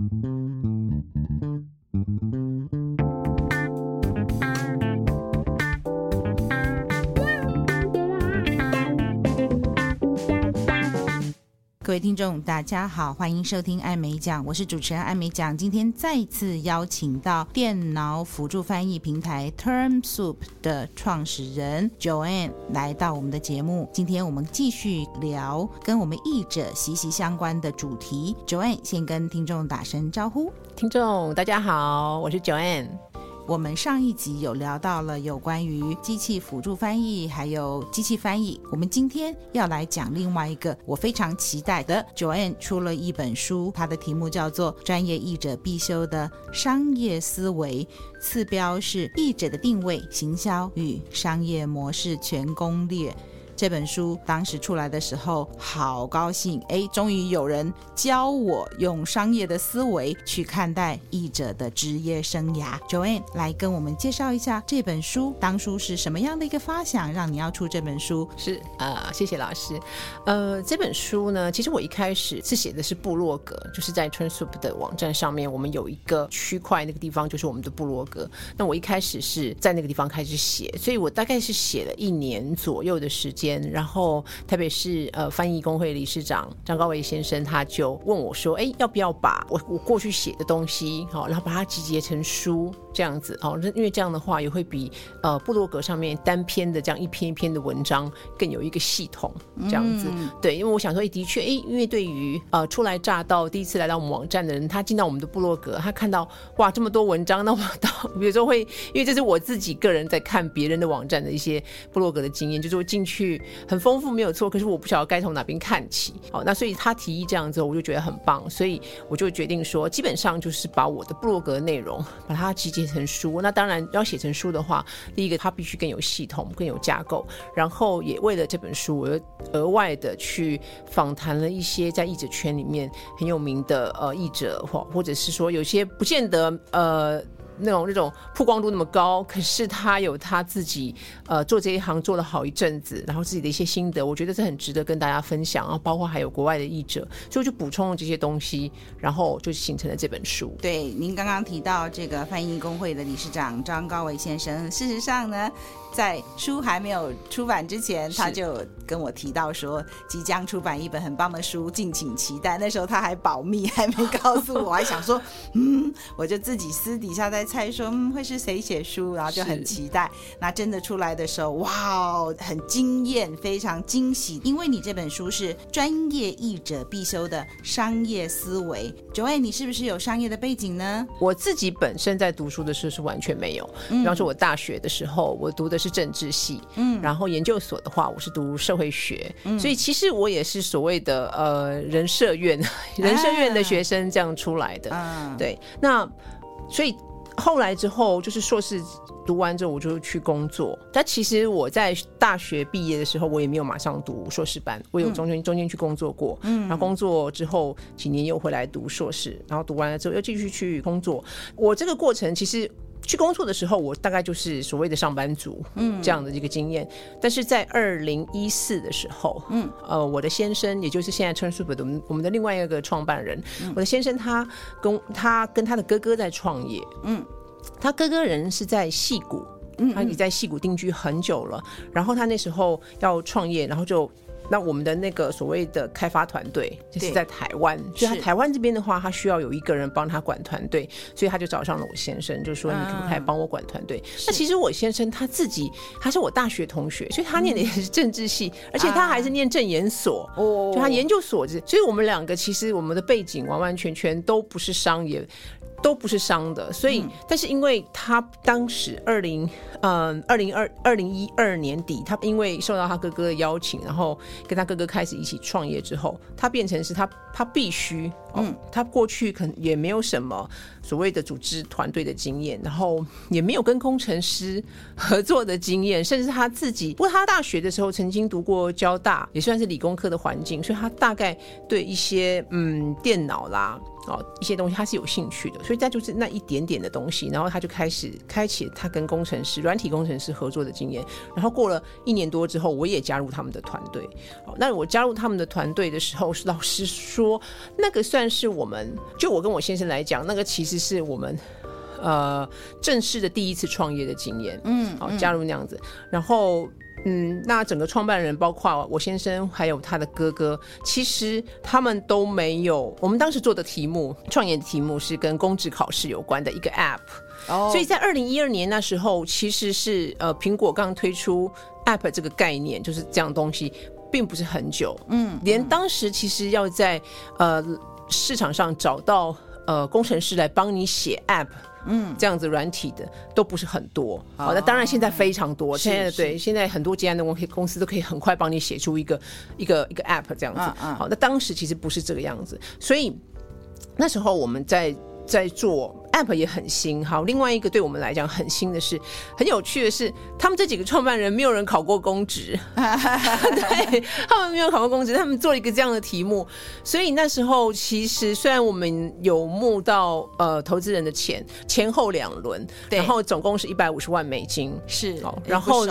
Mm-hmm. 各位听众，大家好，欢迎收听艾美奖，我是主持人艾美奖。今天再次邀请到电脑辅助翻译平台 TermSoup 的创始人 Joanne 来到我们的节目。今天我们继续聊跟我们译者息息相关的主题。Joanne 先跟听众打声招呼，听众大家好，我是 Joanne。我们上一集有聊到了有关于机器辅助翻译，还有机器翻译。我们今天要来讲另外一个我非常期待的。Joanne 出了一本书，它的题目叫做《专业译者必修的商业思维》，次标是《译者的定位、行销与商业模式全攻略》。这本书当时出来的时候，好高兴！哎，终于有人教我用商业的思维去看待译者的职业生涯。Joanne 来跟我们介绍一下这本书，当初是什么样的一个发想，让你要出这本书？是啊、呃，谢谢老师。呃，这本书呢，其实我一开始是写的是部落格，就是在 Transub 的网站上面，我们有一个区块，那个地方就是我们的部落格。那我一开始是在那个地方开始写，所以我大概是写了一年左右的时间。然后，特别是呃，翻译工会理事长张高维先生，他就问我说：“哎，要不要把我我过去写的东西，好，然后把它集结成书，这样子，哦，因为这样的话也会比呃部落格上面单篇的这样一篇一篇的文章更有一个系统，这样子，嗯、对，因为我想说，哎，的确，哎，因为对于呃初来乍到第一次来到我们网站的人，他进到我们的部落格，他看到哇这么多文章，那我到比如说会，因为这是我自己个人在看别人的网站的一些部落格的经验，就是我进去。很丰富没有错，可是我不晓得该从哪边看起。好，那所以他提议这样之后，我就觉得很棒，所以我就决定说，基本上就是把我的部落格内容把它集结写成书。那当然要写成书的话，第一个它必须更有系统、更有架构。然后也为了这本书，我又额外的去访谈了一些在译者圈里面很有名的呃译者，或或者是说有些不见得呃。那种那种曝光度那么高，可是他有他自己呃做这一行做了好一阵子，然后自己的一些心得，我觉得是很值得跟大家分享。然后包括还有国外的译者，所以我就补充了这些东西，然后就形成了这本书。对，您刚刚提到这个翻译工会的理事长张高伟先生，事实上呢。在书还没有出版之前，他就跟我提到说，即将出版一本很棒的书，敬请期待。那时候他还保密，还没告诉我，还想说，嗯，我就自己私底下在猜说，嗯，会是谁写书，然后就很期待。那真的出来的时候，哇，很惊艳，非常惊喜，因为你这本书是专业译者必修的商业思维。Joanne，你是不是有商业的背景呢？我自己本身在读书的时候是完全没有，比方说我大学的时候，我读的。是政治系，嗯，然后研究所的话，我是读社会学，嗯，所以其实我也是所谓的呃人社院，人社院的学生这样出来的，嗯，对，那所以后来之后就是硕士读完之后，我就去工作。但其实我在大学毕业的时候，我也没有马上读硕士班，我有中间中间去工作过，嗯，然后工作之后几年又回来读硕士，然后读完了之后又继续去工作。我这个过程其实。去工作的时候，我大概就是所谓的上班族，嗯，这样的一个经验。但是在二零一四的时候，嗯，呃，我的先生，也就是现在 TermSoup 的我们我们的另外一个创办人，嗯，我的先生他跟他跟他的哥哥在创业，嗯，他哥哥人是在戏谷，嗯，他已在戏谷定居很久了，然后他那时候要创业，然后就。那我们的那个所谓的开发团队就是在台湾，所以他台湾这边的话，他需要有一个人帮他管团队，所以他就找上了我先生，就说你可不可以帮我管团队？那其实我先生他自己他是我大学同学，所以他念的也是政治系，而且他还是念政研所，哦就他研究所，所以我们两个其实我们的背景完完全全都不是商业。都不是商的，所以，嗯、但是因为他当时二零，嗯，二零二二零一二年底，他因为受到他哥哥的邀请，然后跟他哥哥开始一起创业之后，他变成是他他必须，嗯，他过去可能也没有什么所谓的组织团队的经验，然后也没有跟工程师合作的经验，甚至他自己，不过他大学的时候曾经读过交大，也算是理工科的环境，所以他大概对一些嗯电脑啦。哦一些东西他是有兴趣的，所以再就是那一点点的东西，然后他就开始开启他跟工程师、软体工程师合作的经验。然后过了一年多之后，我也加入他们的团队。哦，那我加入他们的团队的时候，老实说，那个算是我们就我跟我先生来讲，那个其实是我们呃正式的第一次创业的经验。嗯，好，加入那样子，然后。嗯，那整个创办人包括我先生还有他的哥哥，其实他们都没有。我们当时做的题目，创业的题目是跟公职考试有关的一个 App。哦，所以在二零一二年那时候，其实是呃苹果刚推出 App 这个概念，就是这样东西，并不是很久。嗯，连当时其实要在呃市场上找到呃工程师来帮你写 App。嗯，这样子软体的都不是很多，好，那当然现在非常多。现在对，现在很多接案的公司都可以很快帮你写出一个一个一个 App 这样子。好，那当时其实不是这个样子，所以那时候我们在。在做 App 也很新，好，另外一个对我们来讲很新的是，很有趣的是，他们这几个创办人没有人考过公职，对，他们没有考过公职，他们做了一个这样的题目，所以那时候其实虽然我们有募到呃投资人的钱，前后两轮，然后总共是一百五十万美金，是，然后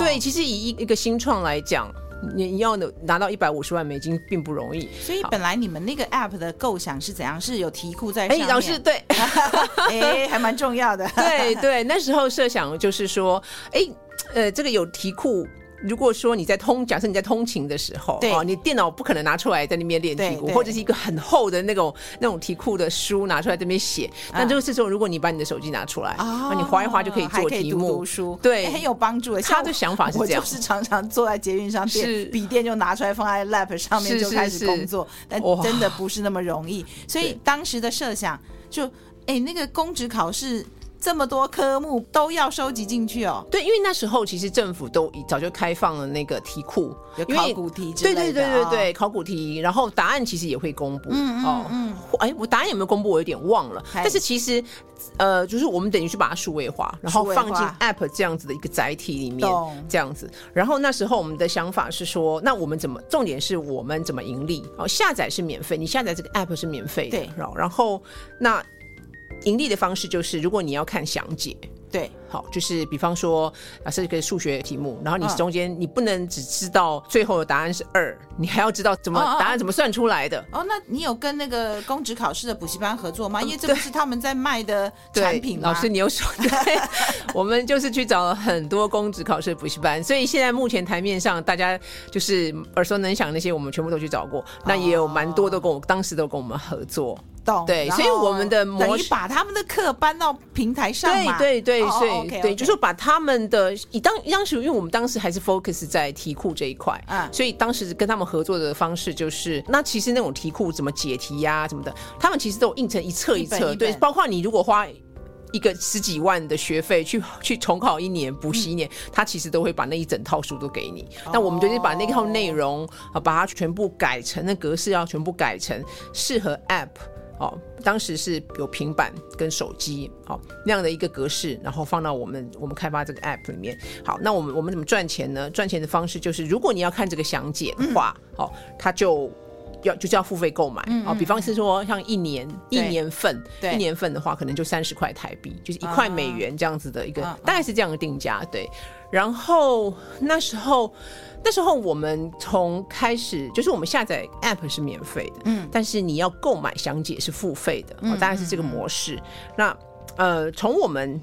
对，其实以一一个新创来讲。你要拿到一百五十万美金并不容易，所以本来你们那个 app 的构想是怎样？是有题库在上面？哎，老师对，哎，还蛮重要的。对对，那时候设想就是说，哎，呃，这个有题库。如果说你在通，假设你在通勤的时候，对，哦，你电脑不可能拿出来在那边练题库，或者是一个很厚的那种那种题库的书拿出来在那边写。那这个时候，如果你把你的手机拿出来，啊，你划一划就可以做题目，读书，对，很有帮助的。他的想法是这样，我就是常常坐在捷运上，电笔电就拿出来放在 lap 上面就开始工作，但真的不是那么容易。所以当时的设想就，哎，那个公职考试。这么多科目都要收集进去哦。对，因为那时候其实政府都早就开放了那个题库，有考古题之类的。对对对对对，考古题，然后答案其实也会公布。嗯嗯嗯。哎，我答案有没有公布？我有点忘了。但是其实，呃，就是我们等于去把它数位化，然后放进 App 这样子的一个载体里面，这样子。然后那时候我们的想法是说，那我们怎么？重点是我们怎么盈利？哦，下载是免费，你下载这个 App 是免费的。对。然后那。盈利的方式就是，如果你要看详解，对，好，就是比方说啊，是一个数学题目，然后你中间你不能只知道最后的答案是二，你还要知道怎么答案怎么算出来的。哦，那你有跟那个公职考试的补习班合作吗？因为这不是他们在卖的产品吗？老师，你又说对，我们就是去找了很多公职考试的补习班，所以现在目前台面上大家就是耳熟能详那些，我们全部都去找过，那也有蛮多都跟我当时都跟我们合作。对，所以我们的模式把他们的课搬到平台上嘛。对对对，所以对，就是把他们的以当当时，因为我们当时还是 focus 在题库这一块，啊，所以当时跟他们合作的方式就是，那其实那种题库怎么解题呀，什么的，他们其实都有印成一册一册，对，包括你如果花一个十几万的学费去去重考一年、补习一年，他其实都会把那一整套书都给你。那我们就是把那套内容啊，把它全部改成那格式，要全部改成适合 app。哦，当时是有平板跟手机，好、哦、那样的一个格式，然后放到我们我们开发这个 app 里面。好，那我们我们怎么赚钱呢？赚钱的方式就是，如果你要看这个详解的话，哦，它就要就是要付费购买。哦，比方是说像一年一年份，对，一年份的话，可能就三十块台币，就是一块美元这样子的一个，大概是这样的定价。对，然后那时候。那时候我们从开始就是我们下载 App 是免费的，嗯，但是你要购买详解是付费的，哦，大概是这个模式。嗯，那呃，从我们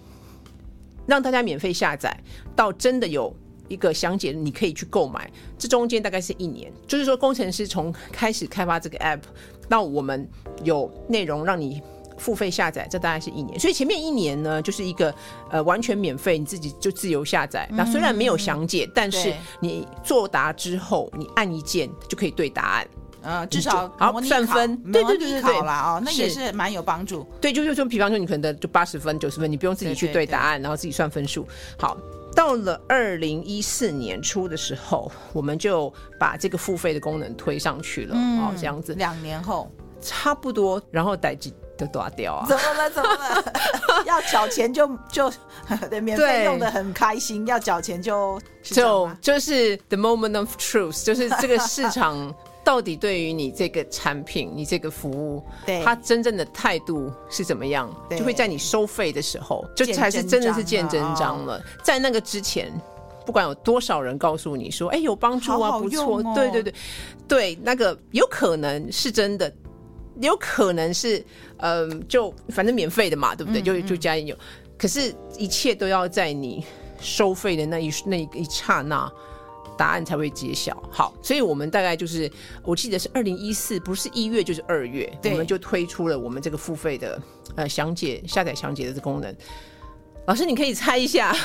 让大家免费下载到真的有一个详解，你可以去购买，这中间大概是一年。就是说，工程师从开始开发这个 App 到我们有内容让你。付费下载，这大概是一年，所以前面一年呢，就是一个呃完全免费，你自己就自由下载。那、嗯、虽然没有详解，但是你作答之后，你按一键就可以对答案。呃，至少好算分，对对对对啦哦，那也是蛮有帮助。对，就就就比方说，你可能的就八十分、九十分，你不用自己去对答案，然后自己算分数。好，到了二零一四年初的时候，我们就把这个付费的功能推上去了。嗯、哦，这样子，两年后差不多，然后待机。都断掉啊！怎么了？怎么了？要缴钱就就对，免费用的很开心，要缴钱就就就是 the moment of truth，就是这个市场到底对于你这个产品、你这个服务，对，他真正的态度是怎么样，就会在你收费的时候，就才是真的是见真章了。在那个之前，不管有多少人告诉你说，哎，有帮助啊，不错，对对对，对，那个有可能是真的，有可能是，嗯，就反正免费的嘛，对不对？就就加油。可是，一切都要在你收费的那一那一刹那。答案才会揭晓。好，所以我们大概就是，我记得是二零一四，不是一月就是二月，我们就推出了我们这个付费的呃详解下载详解的这功能。老师，你可以猜一下，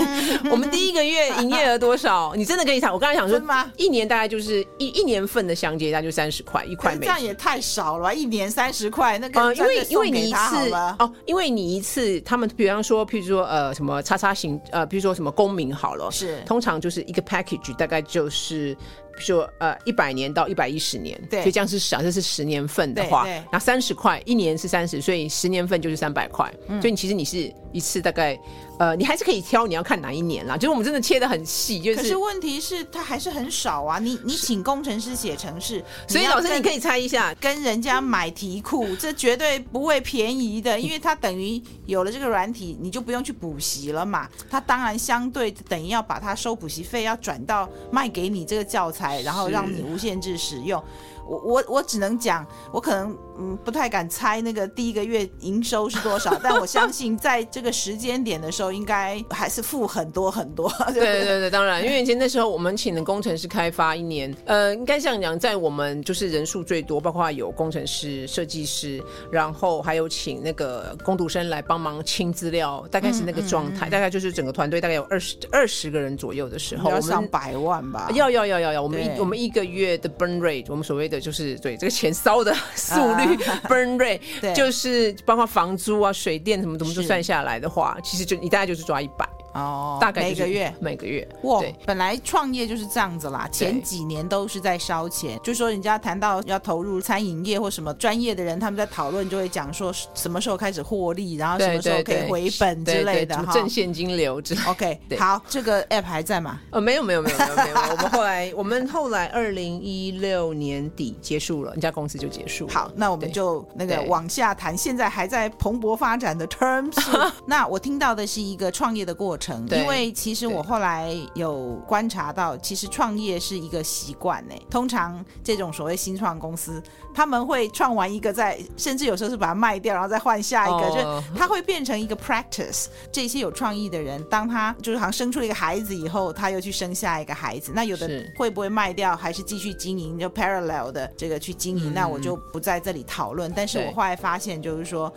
我们第一个月营业额多少？你真的可以猜？我刚才想说，一年大概就是一一年份的详解，大概就三十块，一块。这样也太少了吧，一年三十块，那个因为因为你一次哦，因为你一次，他们比方说，譬如说呃什么叉叉型呃，比如说什么公民好了，是通常就是一个 package，大概就是。说呃一百年到一百一十年，对，所以这样是假设是十年份的话，那三十块一年是三十，所以十年份就是三百块，嗯，所以你其实你是一次大概。呃，你还是可以挑你要看哪一年啦，就是我们真的切的很细，就是。可是问题是它还是很少啊，你你请工程师写程式，所以老师你可以猜一下，跟人家买题库，这绝对不会便宜的，因为它等于有了这个软体，你就不用去补习了嘛。它当然相对等于要把它收补习费要转到卖给你这个教材，然后让你无限制使用。我我我只能讲，我可能嗯不太敢猜那个第一个月营收是多少，但我相信在这个时间点的时候，应该还是负很多很多。对对对对，当然，因为以前那时候我们请的工程师开发一年，呃，应该这样讲，在我们就是人数最多，包括有工程师、设计师，然后还有请那个工读生来帮忙清资料，大概是那个状态，嗯嗯、大概就是整个团队大概有二十二十个人左右的时候，要上百万吧？要要要要要，我们一我们一个月的 burn rate，我们所谓的。就是对这个钱烧的速率 burn rate，就是包括房租啊、水电什么怎么都算下来的话，其实就你大概就是抓一百。哦，大概每个月每个月哇，本来创业就是这样子啦，前几年都是在烧钱，就说人家谈到要投入餐饮业或什么专业的人，他们在讨论就会讲说什么时候开始获利，然后什么时候可以回本之类的哈，挣现金流之类。OK，好，这个 app 还在吗？呃，没有没有没有没有没有，我们后来我们后来二零一六年底结束了，人家公司就结束。好，那我们就那个往下谈，现在还在蓬勃发展的 Terms。那我听到的是一个创业的过程。因为其实我后来有观察到，其实创业是一个习惯呢。通常这种所谓新创公司，他们会创完一个再，在甚至有时候是把它卖掉，然后再换下一个，哦、就它会变成一个 practice。这些有创意的人，当他就是好像生出了一个孩子以后，他又去生下一个孩子。那有的会不会卖掉，还是继续经营，就 parallel 的这个去经营？嗯、那我就不在这里讨论。但是我后来发现，就是说，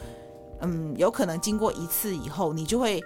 嗯，有可能经过一次以后，你就会。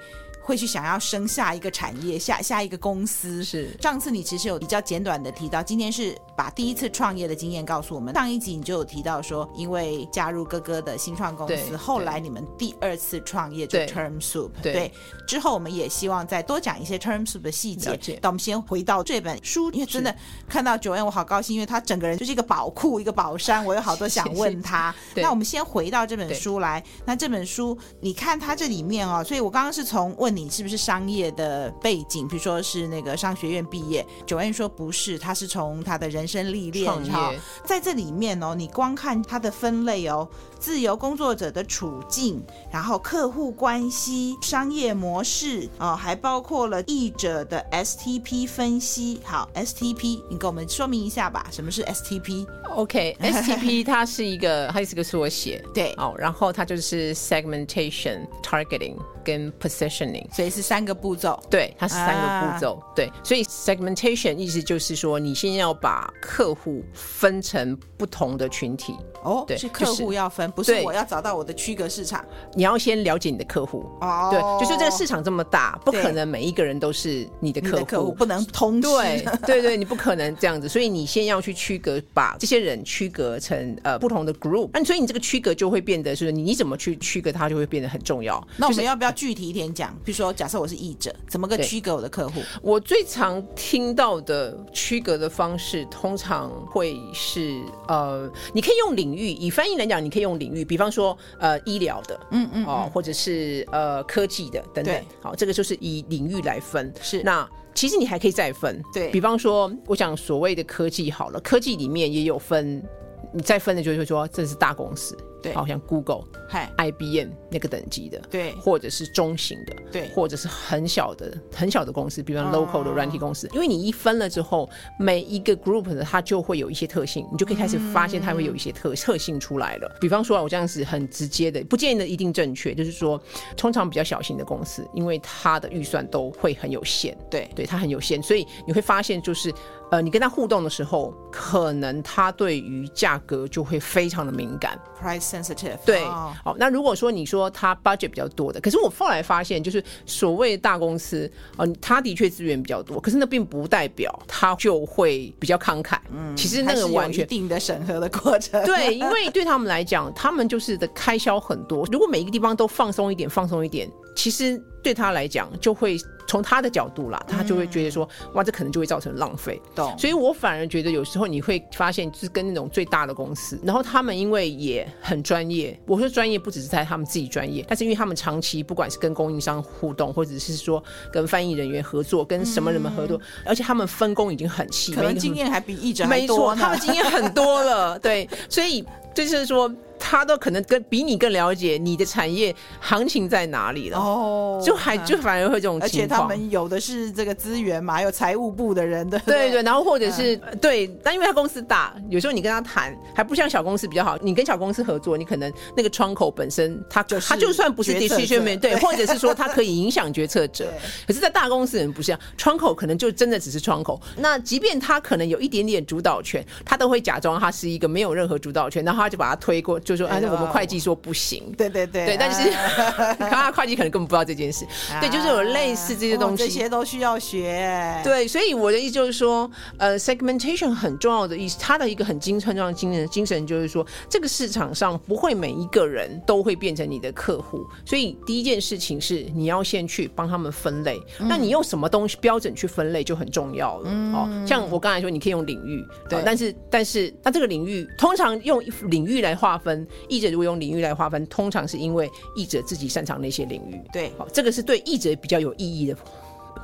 会去想要生下一个产业，下下一个公司。是上次你其实有比较简短的提到，今天是把第一次创业的经验告诉我们。上一集你就有提到说，因为加入哥哥的新创公司，后来你们第二次创业就 TermSoup。对，对之后我们也希望再多讲一些 TermSoup 的细节。那我们先回到这本书，因为真的看到 Joanne 我好高兴，因为他整个人就是一个宝库，一个宝山，我有好多想问他。那我们先回到这本书来。那这本书你看它这里面哦，所以我刚刚是从问。你是不是商业的背景？比如说是那个商学院毕业，Joanne 说不是，他是从他的人生历练，创业。在这里面哦，你光看他的分类哦，自由工作者的处境，然后客户关系、商业模式哦，还包括了译者的 STP 分析。好，STP，你给我们说明一下吧，什么是 STP？OK，STP 它是一个，它是个缩写，对，哦，然后它就是 segmentation targeting。跟 positioning，所以是三个步骤。对，它是三个步骤。啊、对，所以 segmentation 意思就是说，你先要把客户分成不同的群体。哦，对，是客户要分，不是我要找到我的区隔市场。你要先了解你的客户。哦，对，就是这个市场这么大，不可能每一个人都是你的客户，客户不能通吃。对，对对，你不可能这样子，所以你先要去区隔，把这些人区隔成呃不同的 group。那所以你这个区隔就会变得是，你你怎么去区隔它，就会变得很重要。那我们要不要？具体一点讲，比如说，假设我是译者，怎么个区隔我的客户？我最常听到的区隔的方式，通常会是呃，你可以用领域，以翻译来讲，你可以用领域，比方说呃，医疗的，嗯嗯，哦，或者是呃，科技的等等，好，这个就是以领域来分。是那。其实你还可以再分，对，比方说，我想所谓的科技好了，科技里面也有分，你再分的就是说这是大公司。对，好像 Google、嗨。IBM 那个等级的，对，或者是中型的，对，或者是很小的、很小的公司，比方 local 的软体公司。因为你一分了之后，每一个 group 的它就会有一些特性，你就可以开始发现它会有一些特特性出来了。比方说，我这样子很直接的，不见得一定正确，就是说，通常比较小型的公司，因为它的预算都会很有限，对，对，它很有限，所以你会发现就是。呃，你跟他互动的时候，可能他对于价格就会非常的敏感，price sensitive。对，好、哦，那如果说你说他 budget 比较多的，可是我后来发现，就是所谓的大公司，哦、呃，他的确资源比较多，可是那并不代表他就会比较慷慨。嗯，其实那个完全一定的审核的过程。对，因为对他们来讲，他们就是的开销很多。如果每一个地方都放松一点，放松一点，其实对他来讲就会。从他的角度啦，他就会觉得说，哇，这可能就会造成浪费。懂。所以我反而觉得有时候你会发现，就是跟那种最大的公司，然后他们因为也很专业。我说专业不只是在他们自己专业，但是因为他们长期不管是跟供应商互动，或者是说跟翻译人员合作，跟什么人们合作，而且他们分工已经很细，可能经验还比译者。没错，他们经验很多了。对，所以就是说。他都可能跟比你更了解你的产业行情在哪里了。哦，就还就反而会这种情况，而且他们有的是这个资源嘛，有财务部的人的，对对，然后或者是、嗯、对，但因为他公司大，有时候你跟他谈还不像小公司比较好，你跟小公司合作，你可能那个窗口本身他就是他就算不是 decision 对，或者是说他可以影响决策者，可是，在大公司人不是啊，窗口可能就真的只是窗口，那即便他可能有一点点主导权，他都会假装他是一个没有任何主导权，然后他就把他推过。就说哎，那我们会计说不行，对对对，对，但是 他会计可能根本不知道这件事，对，就是有类似这些东西，这些都需要学。对，所以我的意思就是说，呃，segmentation 很重要的意思，它的一个很精很重要的精神精神就是说，这个市场上不会每一个人都会变成你的客户，所以第一件事情是你要先去帮他们分类。那你用什么东西标准去分类就很重要了。哦，像我刚才说，你可以用领域，对，但是但是那这个领域通常用领域来划分。译者如果用领域来划分，通常是因为译者自己擅长那些领域。对，好，这个是对译者比较有意义的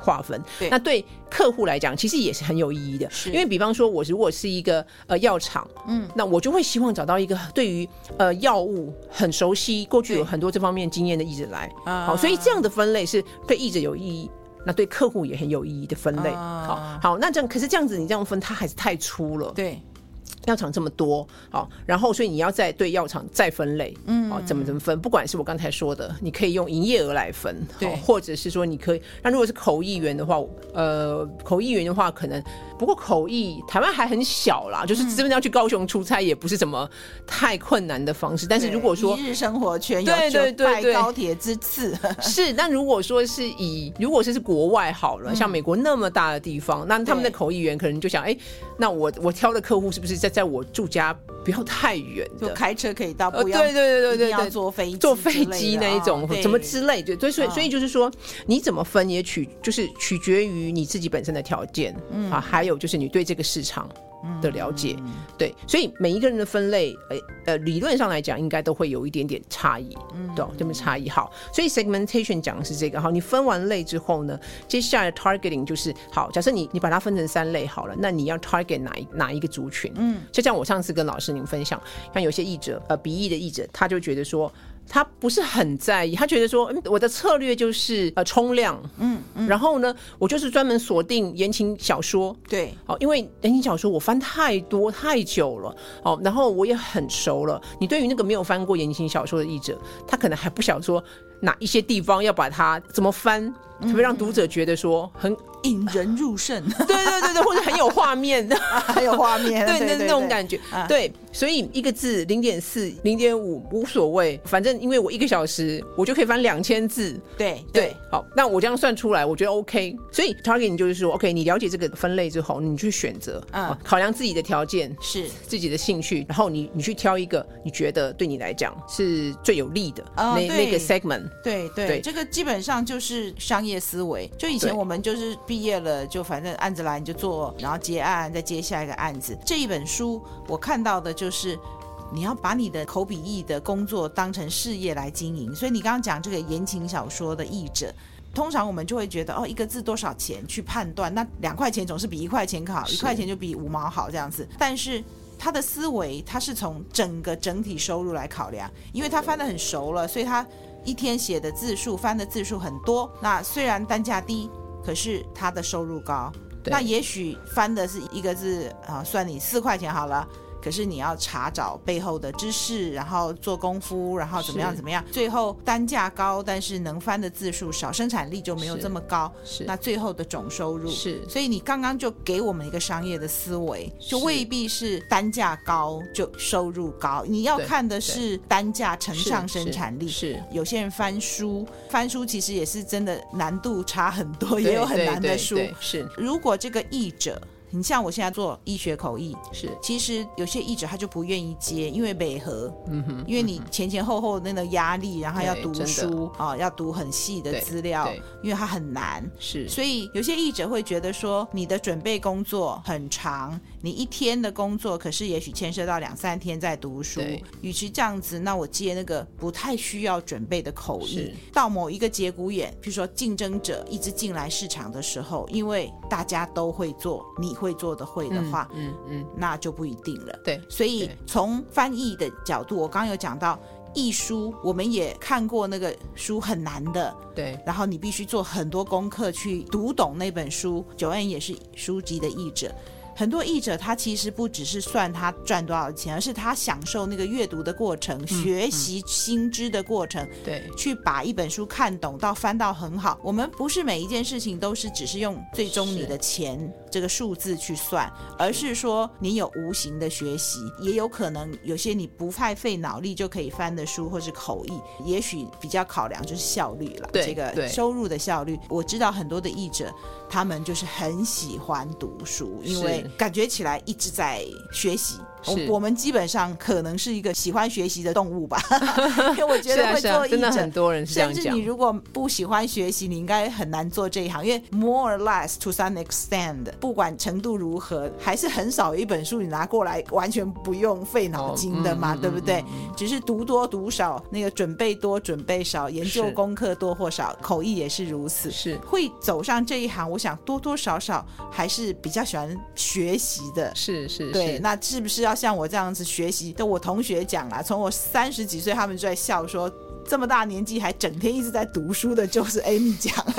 划分。对，那对客户来讲，其实也是很有意义的。因为比方说，我如果是一个呃药厂，嗯，那我就会希望找到一个对于呃药物很熟悉、过去有很多这方面经验的译者来。好，所以这样的分类是对译者有意义，那对客户也很有意义的分类。好，好，那这样可是这样子，你这样分，它还是太粗了。对。药厂这么多，好，然后所以你要再对药厂再分类，嗯，哦，怎么怎么分？不管是我刚才说的，你可以用营业额来分，对，或者是说你可以，那如果是口译员的话，呃，口译员的话可能。不过口译台湾还很小啦，就是真的要去高雄出差也不是什么太困难的方式。但是如果说一日生活圈有就拜高铁之次，是。但如果说是以如果是是国外好了，像美国那么大的地方，那他们的口译员可能就想，哎，那我我挑的客户是不是在在我住家不要太远，就开车可以到，不要对对对对对，要坐飞机坐飞机那一种，怎么之类的。对，所以所以就是说，你怎么分也取就是取决于你自己本身的条件，嗯。啊，还有就是你对这个市场的了解，嗯、对，所以每一个人的分类，呃呃，理论上来讲，应该都会有一点点差异，嗯，对，这么差异。好，所以 segmentation 讲的是这个。好，你分完类之后呢，接下来 targeting 就是，好，假设你你把它分成三类好了，那你要 target 哪一哪一个族群？嗯，就像我上次跟老师您分享，像有些译者，呃，笔译的译者，他就觉得说。他不是很在意，他觉得说，嗯，我的策略就是呃冲量，嗯，嗯，然后呢，我就是专门锁定言情小说，对，哦，因为言情小说我翻太多太久了，哦，然后我也很熟了。你对于那个没有翻过言情小说的译者，他可能还不晓得说哪一些地方要把它怎么翻，特别让读者觉得说很。引人入胜，对对对对，或者很有画面，很有画面，对那那种感觉，对，所以一个字零点四、零点五无所谓，反正因为我一个小时我就可以翻两千字，对对，好，那我这样算出来，我觉得 OK，所以 targeting 就是说 OK，你了解这个分类之后，你去选择，嗯，考量自己的条件是自己的兴趣，然后你你去挑一个你觉得对你来讲是最有利的那那个 segment，对对，这个基本上就是商业思维，就以前我们就是。毕业了就反正案子来你就做，然后结案再接下一个案子。这一本书我看到的就是你要把你的口笔译的工作当成事业来经营。所以你刚刚讲这个言情小说的译者，通常我们就会觉得哦，一个字多少钱去判断，那两块钱总是比一块钱好，一块钱就比五毛好这样子。但是他的思维，他是从整个整体收入来考量，因为他翻得很熟了，所以他一天写的字数、翻的字数很多。那虽然单价低，可是他的收入高。那也许翻的是一个字啊，算你四块钱好了。可是你要查找背后的知识，然后做功夫，然后怎么样怎么样，最后单价高，但是能翻的字数少，生产力就没有这么高。是，是那最后的总收入是。所以你刚刚就给我们一个商业的思维，就未必是单价高就收入高。你要看的是单价乘上生产力。是，是有些人翻书，翻书其实也是真的难度差很多，也有很难的书。是，如果这个译者。你像我现在做医学口译，是。其实有些译者他就不愿意接，因为违和，嗯哼，因为你前前后后那个压力，然后要读书啊、哦，要读很细的资料，因为它很难，是，所以有些译者会觉得说，你的准备工作很长，你一天的工作可是也许牵涉到两三天在读书，与其这样子，那我接那个不太需要准备的口译，到某一个节骨眼，比如说竞争者一直进来市场的时候，因为大家都会做，你会。会做的会的话，嗯嗯，嗯，那就不一定了。对，所以从翻译的角度，我刚刚有讲到译书，我们也看过那个书很难的，对，然后你必须做很多功课去读懂那本书。Joanne 也是书籍的译者。很多译者他其实不只是算他赚多少钱，而是他享受那个阅读的过程，嗯、学习新知的过程，对、嗯，去把一本书看懂到翻到很好。我们不是每一件事情都是只是用最终你的钱这个数字去算，而是说你有无形的学习，也有可能有些你不太费脑力就可以翻的书或是口译，也许比较考量就是效率了，这个收入的效率。我知道很多的译者。他们就是很喜欢读书，因为感觉起来一直在学习。我们基本上可能是一个喜欢学习的动物吧，因为我觉得会做译者，啊啊、真的很多人是这样。甚至你如果不喜欢学习，你应该很难做这一行，因为 more or less to some extent，不管程度如何，还是很少有一本书你拿过来完全不用费脑筋的嘛，哦嗯、对不对？嗯嗯、只是读多读少，那个准备多准备少，研究功课多或少，口译也是如此。是会走上这一行，我想多多少少还是比较喜欢学习的。是是，对，那是不是要？像我这样子学习，的我同学讲啦，从我三十几岁，他们就在笑说。这么大年纪还整天一直在读书的，就是 Amy 讲了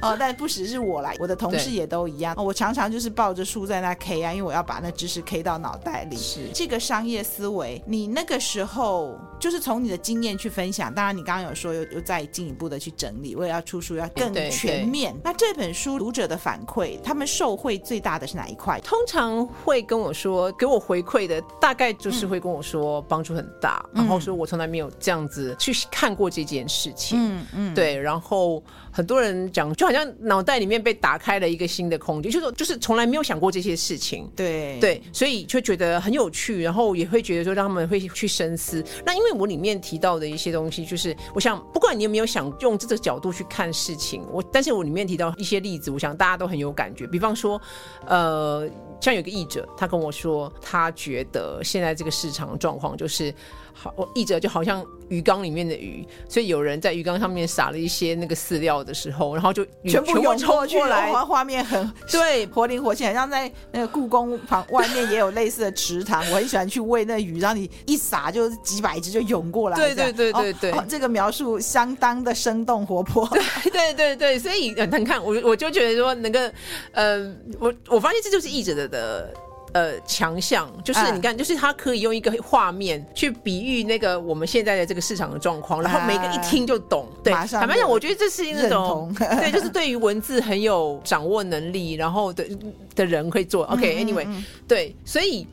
哦。但不只是我来，我的同事也都一样。我常常就是抱着书在那 K 啊，因为我要把那知识 K 到脑袋里。是这个商业思维，你那个时候就是从你的经验去分享。当然，你刚刚有说又又再进一步的去整理，为了要出书要更全面。那这本书读者的反馈，他们受惠最大的是哪一块？通常会跟我说，给我回馈的大概就是会跟我说帮助很大，嗯、然后说我从来没有这样子去看。看过这件事情，嗯嗯，对，然后很多人讲，就好像脑袋里面被打开了一个新的空间，就是就是从来没有想过这些事情，对对，所以就觉得很有趣，然后也会觉得说让他们会去深思。那因为我里面提到的一些东西，就是我想，不管你有没有想用这个角度去看事情，我但是我里面提到一些例子，我想大家都很有感觉。比方说，呃，像有个译者，他跟我说，他觉得现在这个市场状况就是。好，译者就好像鱼缸里面的鱼，所以有人在鱼缸上面撒了一些那个饲料的时候，然后就全部涌过去了，画面很 对，活灵活现，好像在那个故宫旁外面也有类似的池塘，我很喜欢去喂那鱼，然后你一撒就几百只就涌过来，对对对对对，哦哦，这个描述相当的生动活泼，对对对对，所以你看我我就觉得说那个呃，我我发现这就是译者的的。呃，强项就是你看，就是他可以用一个画面去比喻那个我们现在的这个市场的状况，然后每个一听就懂。对，坦白讲，我觉得这是那种 对，就是对于文字很有掌握能力，然后的的人会做。OK，Anyway，对，所以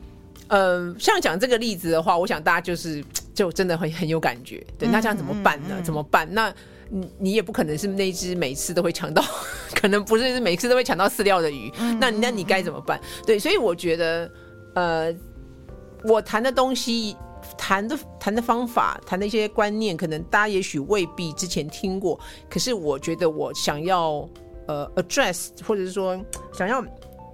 呃，像讲这个例子的话，我想大家就是就真的会很有感觉。对，那这样怎么办呢？怎么办？那你你也不可能是那只每次都会抢到，可能不是每次都会抢到饲料的鱼，嗯、那那你该怎么办？对，所以我觉得，呃，我谈的东西、谈的谈的方法、谈的一些观念，可能大家也许未必之前听过，可是我觉得我想要呃 address 或者是说想要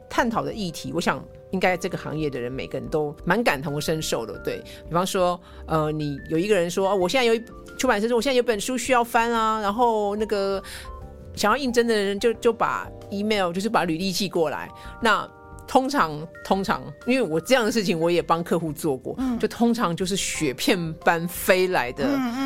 探讨的议题，我想应该这个行业的人每个人都蛮感同身受的。对，比方说，呃，你有一个人说，哦，我现在有一。出版社说：“我现在有本书需要翻啊，然后那个想要应征的人就就把 email 就是把履历寄过来，那。通常，通常，因为我这样的事情我也帮客户做过，嗯、就通常就是雪片般飞来的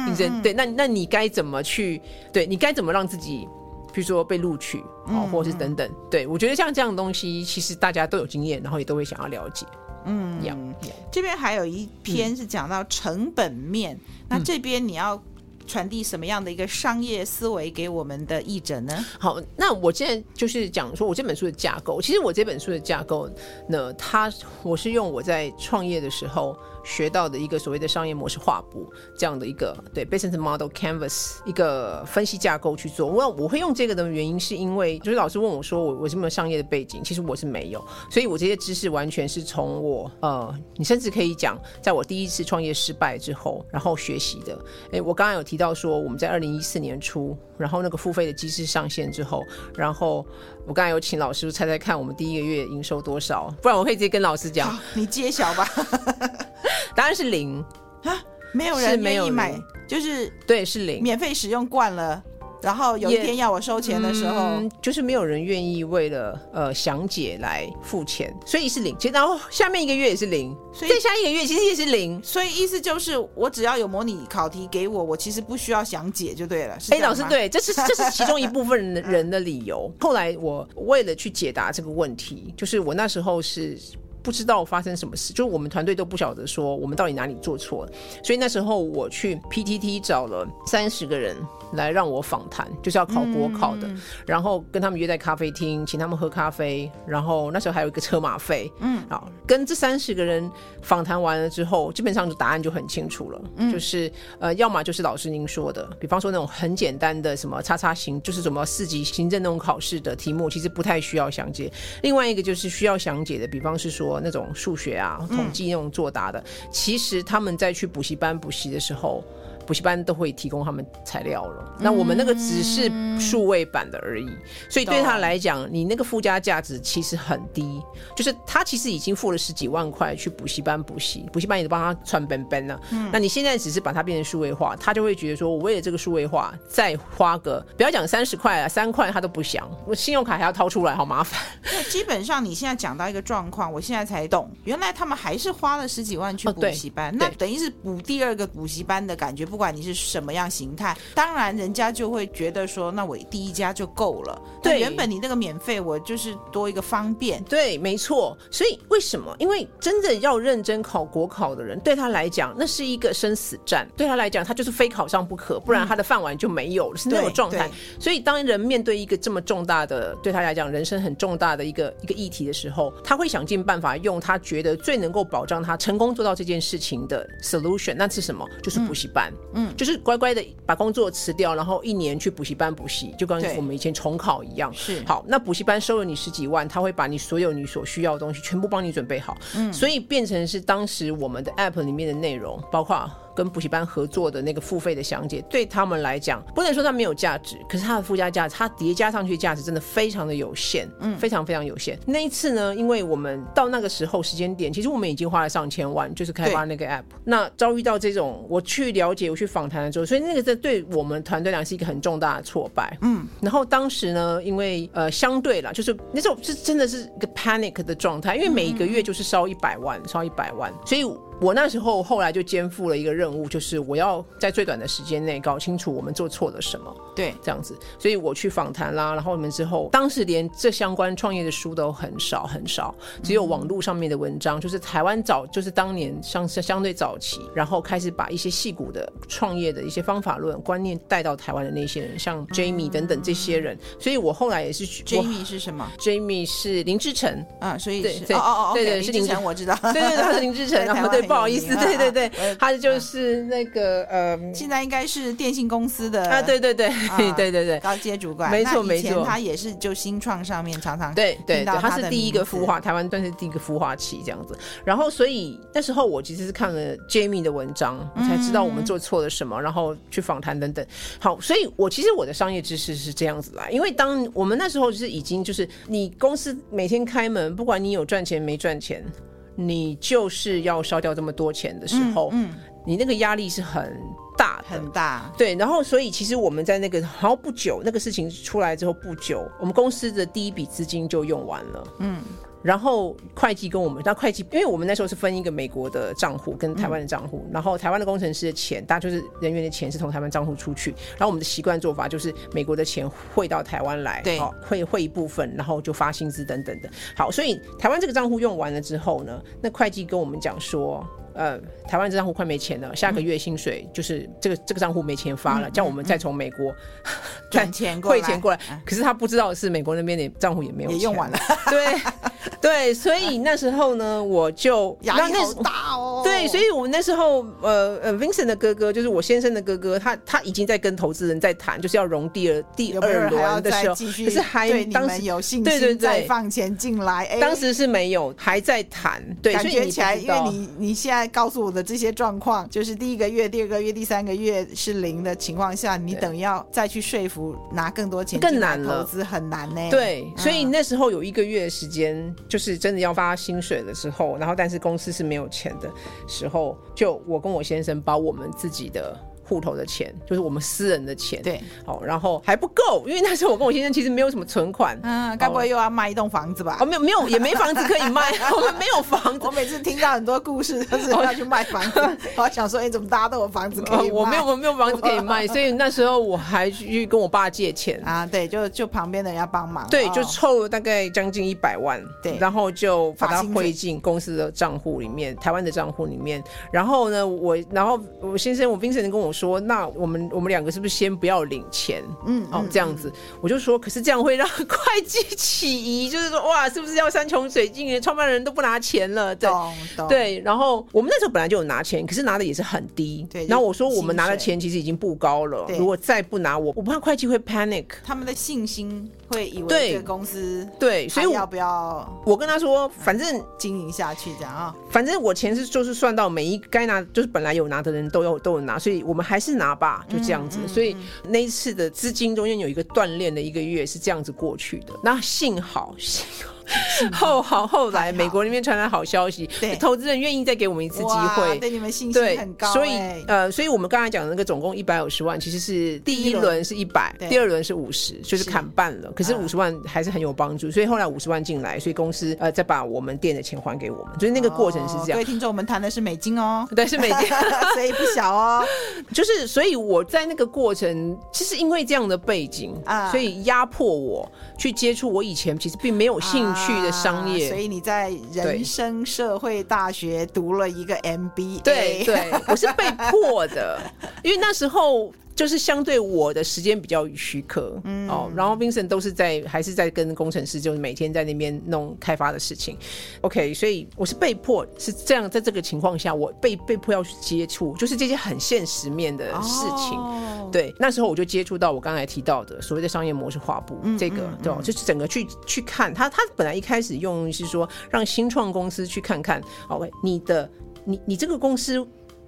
应征。嗯嗯、对，那那你该怎么去？对你该怎么让自己，比如说被录取，哦，或者是等等。嗯、对我觉得像这样的东西，其实大家都有经验，然后也都会想要了解。嗯，这边还有一篇是讲到成本面，嗯、那这边你要。传递什么样的一个商业思维给我们的译者呢？好，那我现在就是讲说我这本书的架构。其实我这本书的架构呢，它我是用我在创业的时候。学到的一个所谓的商业模式画布这样的一个对 business model canvas 一个分析架构去做。我我会用这个的原因是因为就是老师问我说我我有没有商业的背景，其实我是没有，所以我这些知识完全是从我呃，你甚至可以讲，在我第一次创业失败之后，然后学习的。哎，我刚刚有到说我们在二零一四年初，然后那个付费的机制上线之后，然后我刚才有请老师猜猜看我们第一个月营收多少，不然我可以直接跟老师讲，你揭晓吧。答案是零。啊，没有人愿意买，就是对，是零，免费使用惯了，然后有一天要我收钱的时候，嗯、就是没有人愿意为了呃详解来付钱，所以是零。其实然后下面一个月也是零，所以再下一个月其实也是零。所以意思就是，我只要有模拟考题给我，我其实不需要详解就对了。哎，老师对，这是 这是其中一部分人的理由。后来我为了去解答这个问题，就是我那时候是。不知道发生什么事，就是我们团队都不晓得说我们到底哪里做错。了，所以那时候我去 PTT 找了三十个人来让我访谈，就是要考国考的，嗯、然后跟他们约在咖啡厅，请他们喝咖啡，然后那时候还有一个车马费，嗯，好，跟这三十个人访谈完了之后，基本上就答案就很清楚了，嗯、就是呃，要么就是老师您说的，比方说那种很简单的什么叉叉行，就是什么四级行政那种考试的题目，其实不太需要详解；另外一个就是需要详解的，比方是说。那种数学啊、统计那种作答的，嗯、其实他们在去补习班补习的时候。补习班都会提供他们材料了，那我们那个只是数位版的而已，所以对他来讲，你那个附加价值其实很低，就是他其实已经付了十几万块去补习班补习，补习班也都帮他传本本了。那你现在只是把它变成数位化，他就会觉得说，我为了这个数位化再花个不要讲三十块啊，三块他都不想，我信用卡还要掏出来，好麻烦。那基本上你现在讲到一个状况，我现在才懂，原来他们还是花了十几万去补习班，那等于是补第二个补习班的感觉。不管你是什么样形态，当然人家就会觉得说，那我第一家就够了。对，原本你那个免费，我就是多一个方便。对，没错。所以为什么？因为真的要认真考国考的人，对他来讲，那是一个生死战。对他来讲，他就是非考上不可，不然他的饭碗就没有了，嗯、是那种状态。所以当人面对一个这么重大的，对他来讲人生很重大的一个一个议题的时候，他会想尽办法用他觉得最能够保障他成功做到这件事情的 solution。那是什么？就是补习班。嗯。嗯就是乖乖的把工作辞掉，然后一年去补习班补习，就跟我们以前重考一样。是好，那补习班收了你十几万，他会把你所有你所需要的东西全部帮你准备好。嗯，所以变成是当时我们的 app 里面的内容，包括。跟补习班合作的那个付费的详解，对他们来讲，不能说它没有价值，可是它的附加价值，它叠加上去的价值真的非常的有限，嗯，非常非常有限。那一次呢，因为我们到那个时候时间点，其实我们已经花了上千万，就是开发那个 app。那遭遇到这种，我去了解，我去访谈了之后，所以那个在对我们团队来讲是一个很重大的挫败，嗯。然后当时呢，因为呃，相对啦，就是那时候是真的是一个 panic 的状态，因为每一个月就是烧一百万，烧一百万，所以。我那时候后来就肩负了一个任务，就是我要在最短的时间内搞清楚我们做错了什么。对，这样子，所以我去访谈啦，然后我们之后，当时连这相关创业的书都很少很少，只有网络上面的文章，就是台湾早，就是当年相相对早期，然后开始把一些戏骨的创业的一些方法论观念带到台湾的那些人，像 Jamie 等等这些人，所以我后来也是 Jamie 是什么？Jamie 是林志成啊，所以对对哦哦哦，对对是林志成，我知道，对对他是林志成，然后对。不好意思，对对对，他就是那个呃，现在应该是电信公司的啊，对对对，对 对对，高阶主管，没错没错，他也是就新创上面常常对对对，他是第一个孵化台湾算是第一个孵化器这样子。然后所以那时候我其实是看了 Jamie 的文章，才知道我们做错了什么，然后去访谈等等。好，所以我其实我的商业知识是这样子来，因为当我们那时候就是已经就是你公司每天开门，不管你有赚钱没赚钱。你就是要烧掉这么多钱的时候，嗯，嗯，你那个压力是很大的，很大。对，然后所以其实我们在那个然后不久，那个事情出来之后不久，我们公司的第一笔资金就用完了。嗯。然后会计跟我们，那会计，因为我们那时候是分一个美国的账户跟台湾的账户，嗯、然后台湾的工程师的钱，大家就是人员的钱是从台湾账户出去，然后我们的习惯做法就是美国的钱汇到台湾来，对，汇汇一部分，然后就发薪资等等的。好，所以台湾这个账户用完了之后呢，那会计跟我们讲说。呃，台湾这账户快没钱了，下个月薪水就是这个这个账户没钱发了，叫我们再从美国 转钱过来汇钱过来。可是他不知道是美国那边的账户也没有钱，也用完了。对 对，所以那时候呢，我就 压力好大哦。对，所以我们那时候呃呃，Vincent 的哥哥就是我先生的哥哥，他他已经在跟投资人在谈，就是要融第二第二轮的时候，可是还当时有信心再放钱进来。当时是没有，还在谈。对，感觉起来，因为你你现在。告诉我的这些状况，就是第一个月、第二个月、第三个月是零的情况下，你等要再去说服拿更多钱更难了，投资很难呢。对，所以那时候有一个月的时间，就是真的要发薪水的时候，然后但是公司是没有钱的时候，就我跟我先生把我们自己的。户头的钱就是我们私人的钱，对，好，然后还不够，因为那时候我跟我先生其实没有什么存款，嗯，该不会又要卖一栋房子吧？哦，没有，没有，也没房子可以卖，我们没有房子。我每次听到很多故事都是要去卖房子，我想说，哎，怎么大家都有房子可以卖？我没有，我没有房子可以卖，所以那时候我还去跟我爸借钱。啊，对，就就旁边的人要帮忙，对，就凑了大概将近一百万，对，然后就把它汇进公司的账户里面，台湾的账户里面。然后呢，我，然后我先生，我 Vincent 跟我说，那我们。我们两个是不是先不要领钱？嗯，哦，这样子，嗯、我就说，可是这样会让会计起疑，就是说，哇，是不是要山穷水尽？创办人都不拿钱了，对，对。然后我们那时候本来就有拿钱，可是拿的也是很低。对。然后我说，我们拿的钱其实已经不高了。如果再不拿我，我我怕会计会 panic，他们的信心会以为这个公司对，所以要不要？我跟他说，反正经营下去这样啊，反正我钱是就是算到每一该拿，就是本来有拿的人都有都有拿，所以我们还是拿吧。就这样子，所以那一次的资金中间有一个锻炼的一个月是这样子过去的。那幸好，幸好。后好后来，美国那边传来好消息，对，投资人愿意再给我们一次机会，对你们信心很高。所以呃，所以我们刚才讲的那个总共一百五十万，其实是第一轮。是一百，第二轮是五十，就是砍半了。可是五十万还是很有帮助，所以后来五十万进来，所以公司呃再把我们店的钱还给我们，所以那个过程是这样。各位听众，我们谈的是美金哦，对，是美金，所以不小哦。就是所以我在那个过程，其实因为这样的背景啊，所以压迫我去接触我以前其实并没有兴趣的商业。所以你在人生社会大学读了一个 MBA，对对，我是被迫的，因为那时候。就是相对我的时间比较许可，嗯。哦，然后 Vincent 都是在还是在跟工程师，就是每天在那边弄开发的事情，OK，所以我是被迫是这样，在这个情况下，我被被迫要去接触，就是这些很现实面的事情，哦、对，那时候我就接触到我刚才提到的所谓的商业模式画布，嗯、这个对，就是整个去去看他，他本来一开始用是说让新创公司去看看，OK，你的你你这个公司。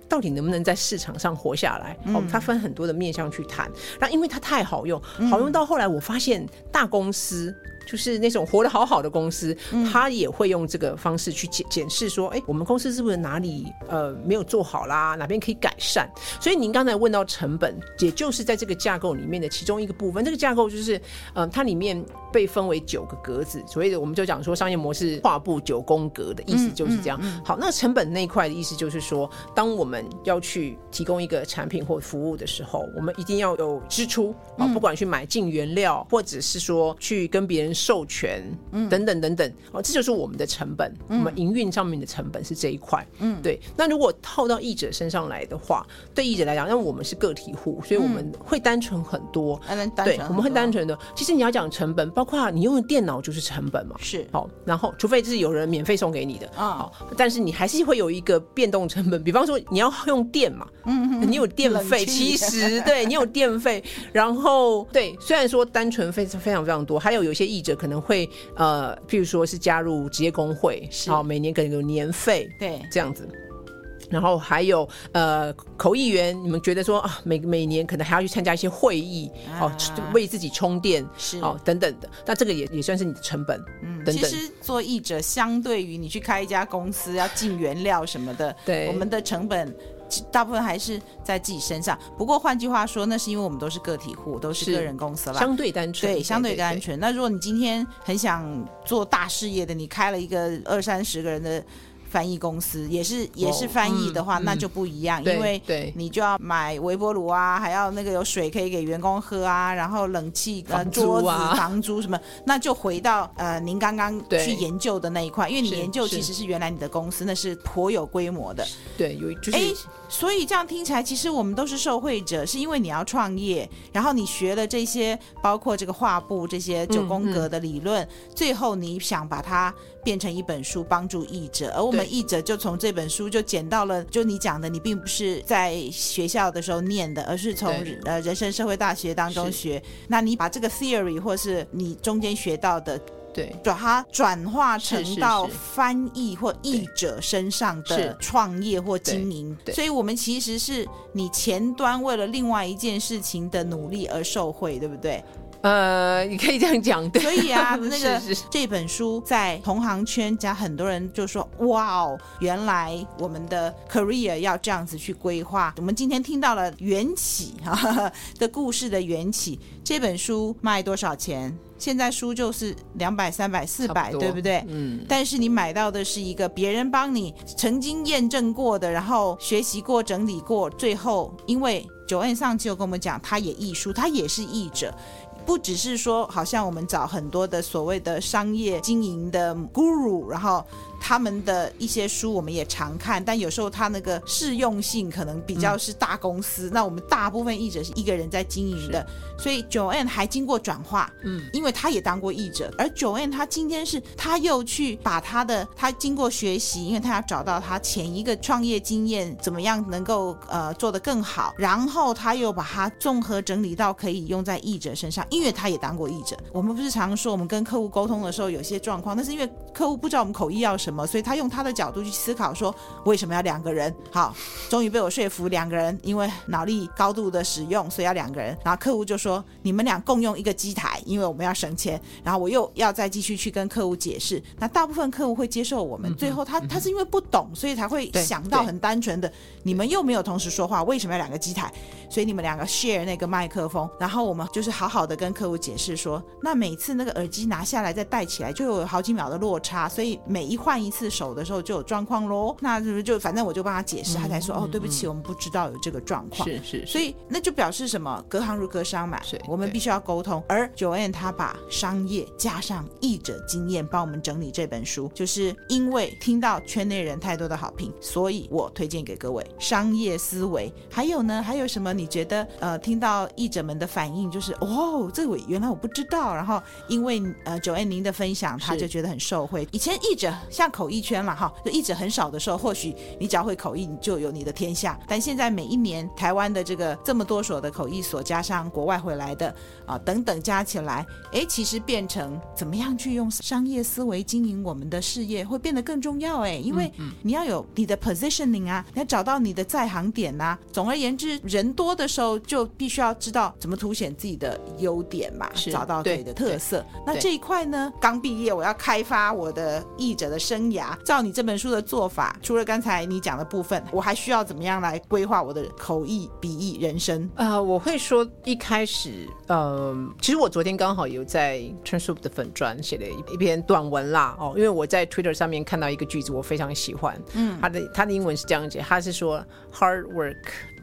到底能不能在市场上活下来？哦，它分很多的面向去谈。那因为它太好用，好用到后来，我发现大公司。就是那种活得好好的公司，嗯、他也会用这个方式去检检视说，哎、欸，我们公司是不是哪里呃没有做好啦？哪边可以改善？所以您刚才问到成本，也就是在这个架构里面的其中一个部分。这个架构就是，嗯、呃，它里面被分为九个格子，所谓的我们就讲说商业模式画布九宫格的意思就是这样。嗯嗯嗯、好，那成本那一块的意思就是说，当我们要去提供一个产品或服务的时候，我们一定要有支出啊，不管去买进原料，或者是说去跟别人。授权，等等等等，哦，这就是我们的成本，我们营运上面的成本是这一块，嗯，对。那如果套到译者身上来的话，对译者来讲，因为我们是个体户，所以我们会单纯很多，对，我们会单纯的。其实你要讲成本，包括你用的电脑就是成本嘛，是。好，然后除非是有人免费送给你的啊，好，但是你还是会有一个变动成本，比方说你要用电嘛，嗯，你有电费，其实对你有电费，然后对，虽然说单纯费是非常非常多，还有有些译者可能会呃，譬如说是加入职业工会，好，每年可能有年费，对，这样子。然后还有呃，口译员，你们觉得说啊，每每年可能还要去参加一些会议，哦，为自己充电，是哦，等等的。那这个也也算是你的成本，嗯，等等。其实做译者，相对于你去开一家公司要进原料什么的，对，我们的成本。大部分还是在自己身上。不过换句话说，那是因为我们都是个体户，都是个人公司啦，相对单纯。对，相对单纯。那如果你今天很想做大事业的，你开了一个二三十个人的。翻译公司也是也是翻译的话，哦嗯、那就不一样，嗯、因为你就要买微波炉啊，还要那个有水可以给员工喝啊，然后冷气、呃、桌子、房租什么，那就回到呃您刚刚去研究的那一块，因为你研究其实是原来你的公司，那是颇有规模的。对，有就是。诶所以这样听起来，其实我们都是受惠者，是因为你要创业，然后你学了这些，包括这个画布这些九宫格的理论，嗯嗯、最后你想把它变成一本书，帮助译者，而我们译者就从这本书就捡到了，就你讲的，你并不是在学校的时候念的，而是从呃人生社会大学当中学，那你把这个 theory 或是你中间学到的。对，把它转化成到翻译或译者身上的创业或经营，所以我们其实是你前端为了另外一件事情的努力而受惠，对不对？呃，你可以这样讲，对。所以啊，那个这本书在同行圈加很多人就说：“哇哦，原来我们的 career 要这样子去规划。”我们今天听到了缘起哈的故事的缘起。这本书卖多少钱？现在书就是两百、三百、四百，对不对？嗯。但是你买到的是一个别人帮你曾经验证过的，然后学习过、整理过，最后因为 Joanne 上期有跟我们讲，他也译书，他也是译者。不只是说，好像我们找很多的所谓的商业经营的 guru，然后。他们的一些书我们也常看，但有时候他那个适用性可能比较是大公司。嗯、那我们大部分译者是一个人在经营的，所以 Joanne 还经过转化，嗯，因为他也当过译者。而 Joanne 他今天是他又去把他的他经过学习，因为他要找到他前一个创业经验怎么样能够呃做得更好，然后他又把它综合整理到可以用在译者身上，因为他也当过译者。我们不是常说我们跟客户沟通的时候有些状况，那是因为客户不知道我们口译要什么。所以他用他的角度去思考，说为什么要两个人？好，终于被我说服，两个人因为脑力高度的使用，所以要两个人。然后客户就说：“你们俩共用一个机台，因为我们要省钱。”然后我又要再继续去跟客户解释。那大部分客户会接受我们。最后他他是因为不懂，所以才会想到很单纯的：你们又没有同时说话，为什么要两个机台？所以你们两个 share 那个麦克风。然后我们就是好好的跟客户解释说：那每次那个耳机拿下来再戴起来，就有好几秒的落差，所以每一换一次手的时候就有状况喽，那是不是就反正我就帮他解释，他才说哦，对不起，我们不知道有这个状况。是是，所以那就表示什么？隔行如隔山嘛，我们必须要沟通。而 Joanne 他把商业加上译者经验帮我们整理这本书，就是因为听到圈内人太多的好评，所以我推荐给各位商业思维。还有呢，还有什么？你觉得呃，听到译者们的反应就是哦，这个原来我不知道。然后因为呃 Joanne 您的分享，他就觉得很受惠。以前译者像口译圈嘛，哈。就译者很少的时候，或许你只要会口译，你就有你的天下。但现在每一年台湾的这个这么多所的口译所，加上国外回来的啊等等加起来，哎，其实变成怎么样去用商业思维经营我们的事业，会变得更重要。哎，因为你要有你的 positioning 啊，你要找到你的在行点呐、啊。总而言之，人多的时候就必须要知道怎么凸显自己的优点嘛，找到自己的特色。那这一块呢，刚毕业我要开发我的译者的生涯，照你这本书的做法，除了刚才你讲的部分，我还需要怎么样来规划我的口译、笔译人生？呃，我会说一开始，呃，其实我昨天刚好有在 Transup 的粉专写了一一篇短文啦，哦，因为我在 Twitter 上面看到一个句子，我非常喜欢，嗯，他的他的英文是这样写，他是说 Hard work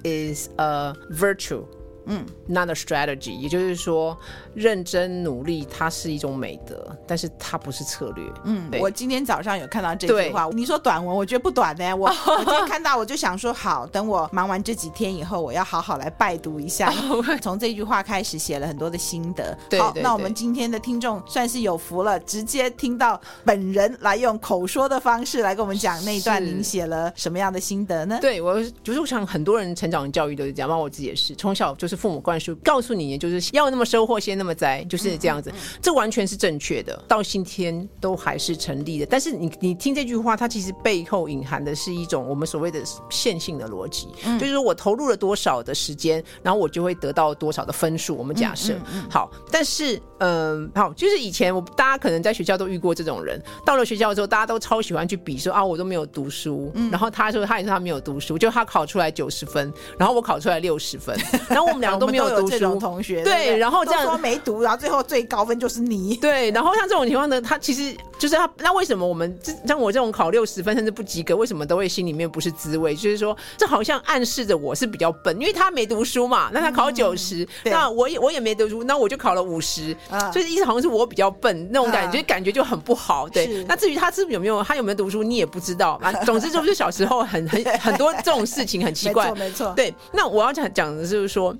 is a virtue。嗯，not a strategy，也就是说，认真努力它是一种美德，但是它不是策略。嗯，我今天早上有看到这句话。你说短文，我觉得不短呢。我 我今天看到，我就想说，好，等我忙完这几天以后，我要好好来拜读一下。从这句话开始写了很多的心得。好，那我们今天的听众算是有福了，直接听到本人来用口说的方式来跟我们讲那一段您写了什么样的心得呢？对，我就是我想很多人成长教育都是这样，包括我自己也是，从小就。是父母灌输，告诉你就是要那么收获，先那么栽，就是这样子。这完全是正确的，到今天都还是成立的。但是你你听这句话，它其实背后隐含的是一种我们所谓的线性的逻辑，就是说我投入了多少的时间，然后我就会得到多少的分数。我们假设。好，但是嗯，好，就是以前我大家可能在学校都遇过这种人，到了学校之后，大家都超喜欢去比说啊，我都没有读书，然后他说他也说他没有读书，就他考出来九十分，然后我考出来六十分，然后我们两个都没有读书，同学对，然后这样说没读，然后最后最高分就是你，对，然后像这种情况呢，他其实就是他，那为什么我们像我这种考六十分甚至不及格，为什么都会心里面不是滋味？就是说，这好像暗示着我是比较笨，因为他没读书嘛，那他考九十，那我也我也没读书，那我就考了五十，所以意思好像是我比较笨那种感觉，感觉就很不好。对，那至于他是不是有没有他有没有读书，你也不知道啊。总之就是小时候很很很多这种事情很奇怪，没错，对。那我要讲讲的就是说，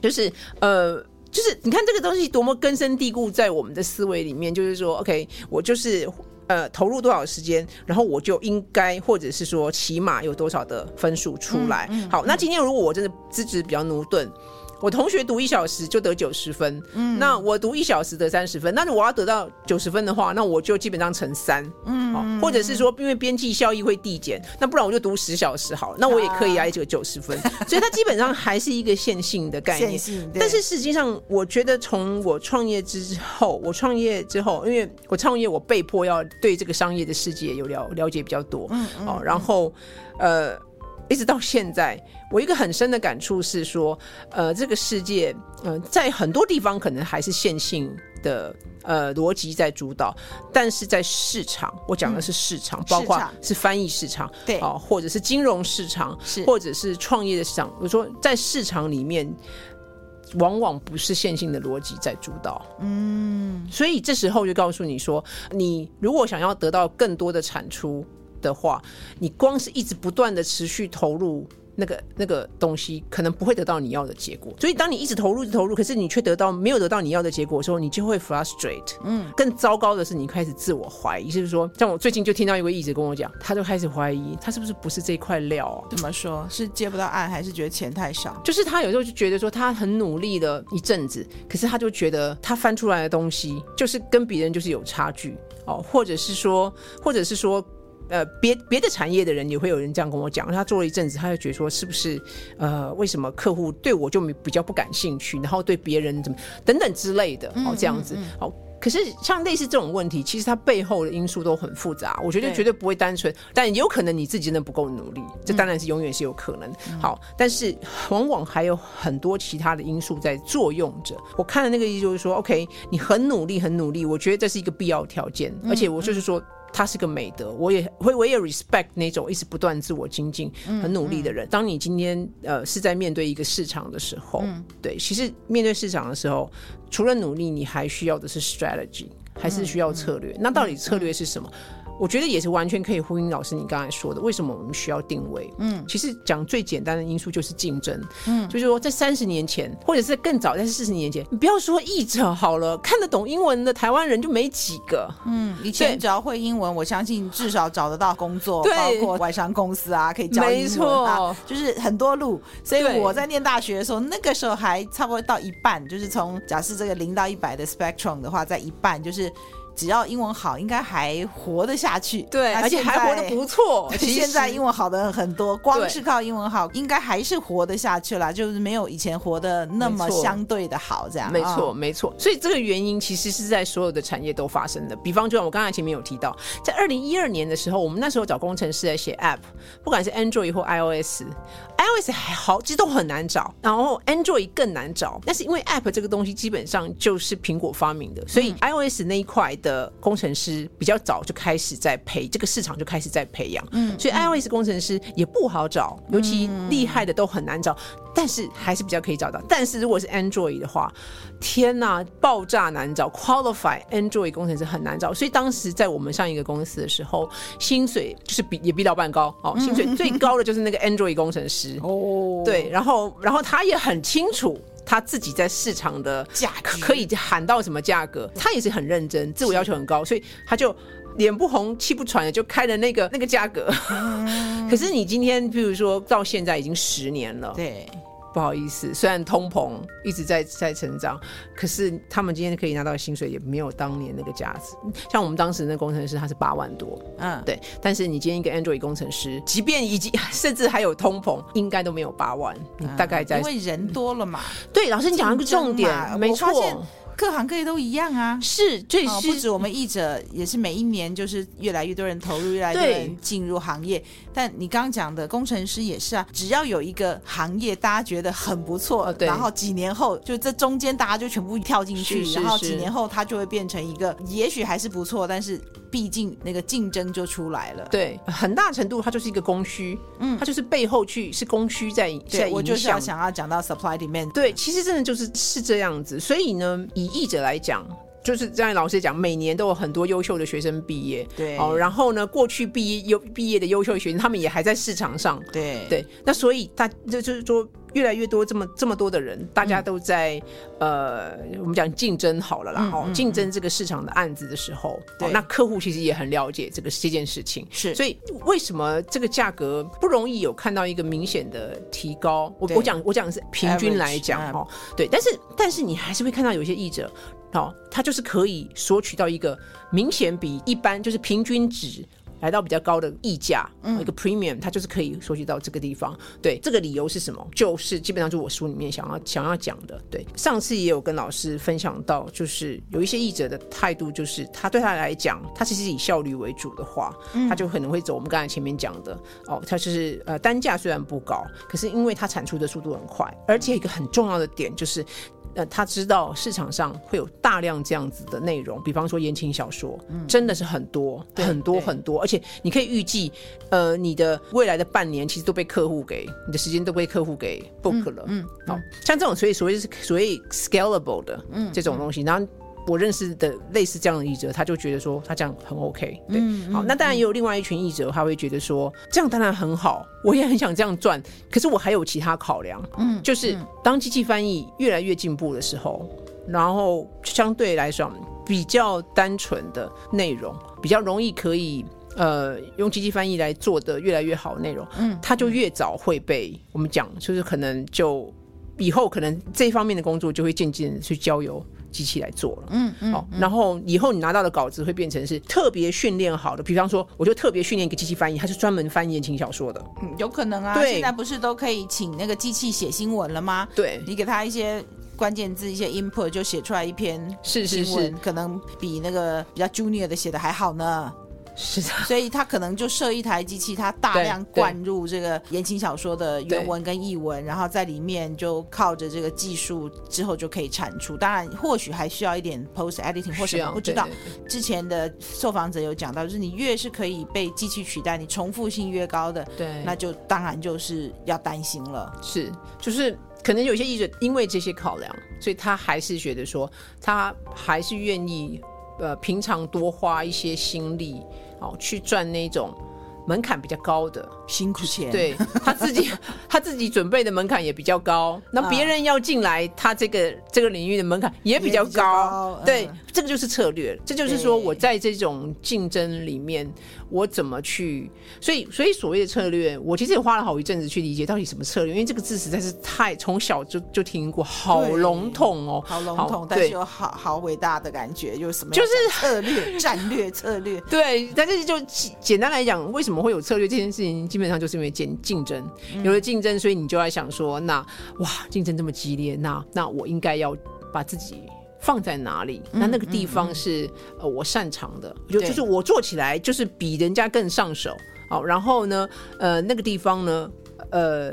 就是呃。就是你看这个东西多么根深蒂固在我们的思维里面，就是说，OK，我就是呃投入多少时间，然后我就应该或者是说起码有多少的分数出来。嗯嗯、好，那今天如果我真的资质比较驽钝。我同学读一小时就得九十分，嗯，那我读一小时得三十分，那我要得到九十分的话，那我就基本上乘三，嗯，好，或者是说因为边际效益会递减，那不然我就读十小时好了，那我也可以挨这个九十分，啊、所以它基本上还是一个线性的概念，但是实际上我觉得从我创业之后，我创业之后，因为我创业我被迫要对这个商业的世界有了了解比较多，嗯，哦，然后呃。一直到现在，我一个很深的感触是说，呃，这个世界，呃，在很多地方可能还是线性的呃逻辑在主导，但是在市场，我讲的是市场，嗯、包括是翻译市场，对，啊、呃，或者是金融市场，是，或者是创业的市场。我说，在市场里面，往往不是线性的逻辑在主导，嗯，所以这时候就告诉你说，你如果想要得到更多的产出。的话，你光是一直不断的持续投入那个那个东西，可能不会得到你要的结果。所以，当你一直投入、一直投入，可是你却得到没有得到你要的结果的时候，你就会 frustrate。嗯，更糟糕的是，你开始自我怀疑，就是说，像我最近就听到一位一直跟我讲，他就开始怀疑他是不是不是这块料啊？怎么说？是接不到案，还是觉得钱太少？就是他有时候就觉得说，他很努力了一阵子，可是他就觉得他翻出来的东西就是跟别人就是有差距哦，或者是说，或者是说。呃，别别的产业的人也会有人这样跟我讲，他做了一阵子，他就觉得说，是不是呃，为什么客户对我就比较不感兴趣，然后对别人怎么等等之类的，哦，这样子，哦。可是像类似这种问题，其实它背后的因素都很复杂，我觉得绝对不会单纯，但有可能你自己真的不够努力，这当然是永远是有可能。好，但是往往还有很多其他的因素在作用着。我看的那个意思就是说，OK，你很努力，很努力，我觉得这是一个必要条件，而且我就是说。它是个美德，我也会，我也 respect 那种一直不断自我精进、很努力的人。当你今天呃是在面对一个市场的时候，对，其实面对市场的时候，除了努力，你还需要的是 strategy，还是需要策略。那到底策略是什么？我觉得也是完全可以呼应老师你刚才说的，为什么我们需要定位？嗯，其实讲最简单的因素就是竞争。嗯，就是说在三十年前，或者是更早，在四十年前，你不要说译者好了，看得懂英文的台湾人就没几个。嗯，以前只要会英文，我相信至少找得到工作，包括外商公司啊，可以教英文啊，就是很多路。所以我在念大学的时候，那个时候还差不多到一半，就是从假设这个零到一百的 spectrum 的话，在一半就是。只要英文好，应该还活得下去。对，而且还活得不错。现在英文好的很多，光是靠英文好，应该还是活得下去了，就是没有以前活得那么相对的好。这样，没错，没错。所以这个原因其实是在所有的产业都发生的。比方，就像我刚才前面有提到，在二零一二年的时候，我们那时候找工程师来写 App，不管是 Android 或 iOS，iOS 还好，其实都很难找，然后 Android 更难找。但是因为 App 这个东西基本上就是苹果发明的，所以 iOS 那一块。的工程师比较早就开始在培，这个市场就开始在培养，嗯，所以 iOS 工程师也不好找，尤其厉害的都很难找，但是还是比较可以找到。但是如果是 Android 的话，天呐，爆炸难找，qualify Android 工程师很难找。所以当时在我们上一个公司的时候，薪水就是比也比老板高哦，薪水最高的就是那个 Android 工程师哦，对，然后然后他也很清楚。他自己在市场的价格可以喊到什么价格，他也是很认真，自我要求很高，所以他就脸不红气不喘的就开了那个那个价格。可是你今天，比如说到现在已经十年了，对。不好意思，虽然通膨一直在在成长，可是他们今天可以拿到的薪水也没有当年那个价值。像我们当时那工程师，他是八万多，嗯，对。但是你今天一个 Android 工程师，即便已经甚至还有通膨，应该都没有八万。你大概在、嗯、因为人多了嘛。对，老师你讲一个重点，没错。各行各业都一样啊，是，最、哦、不止我们译者，也是每一年就是越来越多人投入，越来越多人进入行业。但你刚刚讲的工程师也是啊，只要有一个行业大家觉得很不错，哦、然后几年后就这中间大家就全部跳进去，然后几年后它就会变成一个，也许还是不错，但是毕竟那个竞争就出来了。对，很大程度它就是一个供需，嗯，它就是背后去是供需在在影响。我就是要想要讲到 supply demand，对，其实真的就是是这样子。所以呢，以译者来讲。就是这样，老师讲，每年都有很多优秀的学生毕业，对，哦，然后呢，过去毕业优毕业的优秀的学生，他们也还在市场上，对。对，那所以大就就是说，越来越多这么这么多的人，大家都在、嗯、呃，我们讲竞争好了啦，哦，竞争这个市场的案子的时候，对、哦，那客户其实也很了解这个这件事情，是，所以为什么这个价格不容易有看到一个明显的提高？我我讲我讲的是平均来讲哈、哦，对，但是但是你还是会看到有一些译者。好，它就是可以索取到一个明显比一般就是平均值来到比较高的溢价，嗯，一个 premium，它就是可以索取到这个地方。对，这个理由是什么？就是基本上就是我书里面想要想要讲的。对，上次也有跟老师分享到，就是有一些译者的态度，就是他对他来讲，他其实以效率为主的话，他就可能会走我们刚才前面讲的哦，他就是呃单价虽然不高，可是因为他产出的速度很快，而且一个很重要的点就是。呃，他知道市场上会有大量这样子的内容，比方说言情小说，嗯、真的是很多很多很多，而且你可以预计，呃，你的未来的半年其实都被客户给你的时间都被客户给 book 了，嗯，嗯好像这种所以所谓是所谓 scalable 的这种东西，嗯嗯、然后。我认识的类似这样的译者，他就觉得说他这样很 OK，对，嗯、好，那当然也有另外一群译者，他会觉得说这样当然很好，我也很想这样赚，可是我还有其他考量，嗯，就是当机器翻译越来越进步的时候，然后相对来说比较单纯的内容，比较容易可以呃用机器翻译来做的越来越好的内容，嗯，他就越早会被我们讲，就是可能就以后可能这方面的工作就会渐渐的去交由。机器来做了，嗯嗯，好，然后以后你拿到的稿子会变成是特别训练好的，比方说，我就特别训练一个机器翻译，它是专门翻言情小说的，嗯，有可能啊，对，现在不是都可以请那个机器写新闻了吗？对，你给他一些关键字，一些 input 就写出来一篇新闻，是。是是，可能比那个比较 junior 的写的还好呢。是的，所以他可能就设一台机器，他大量灌入这个言情小说的原文跟译文，然后在里面就靠着这个技术之后就可以产出。当然，或许还需要一点 post editing 或什么，不知道。之前的受访者有讲到，就是你越是可以被机器取代，你重复性越高的，对，那就当然就是要担心了。是，就是可能有些译者因为这些考量，所以他还是觉得说，他还是愿意呃平常多花一些心力。哦，去赚那种门槛比较高的辛苦钱，对他自己，他自己准备的门槛也比较高。那别人要进来，他这个这个领域的门槛也比较高。高对，嗯、这个就是策略。这就是说，我在这种竞争里面。我怎么去？所以，所以所谓的策略，我其实也花了好一阵子去理解到底什么策略，因为这个字实在是太从小就就听过，好笼统哦，好笼统，但是有好好伟大的感觉，就是什么？就是策略、战略、策略。对，但是就简单来讲，为什么会有策略这件事情？基本上就是因为竞竞争，有了竞争，所以你就在想说，那哇，竞争这么激烈，那那我应该要把自己。放在哪里？那那个地方是、嗯嗯、呃我擅长的，就就是我做起来就是比人家更上手。好，然后呢，呃，那个地方呢，呃，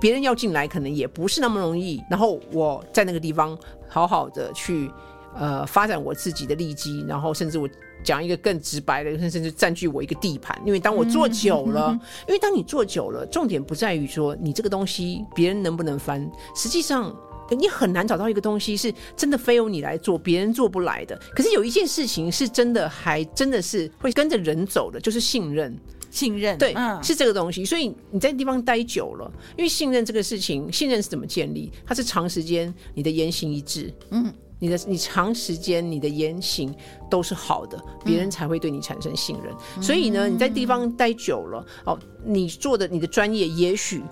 别人要进来可能也不是那么容易。然后我在那个地方好好的去呃发展我自己的利基，然后甚至我讲一个更直白的，甚至占据我一个地盘。因为当我做久了，因为当你做久了，重点不在于说你这个东西别人能不能翻，实际上。你很难找到一个东西是真的非由你来做，别人做不来的。可是有一件事情是真的，还真的是会跟着人走的，就是信任。信任，对，嗯、是这个东西。所以你在地方待久了，因为信任这个事情，信任是怎么建立？它是长时间你的言行一致，嗯，你的你长时间你的言行都是好的，别人才会对你产生信任。嗯、所以呢，你在地方待久了，哦，你做的你的专业也许。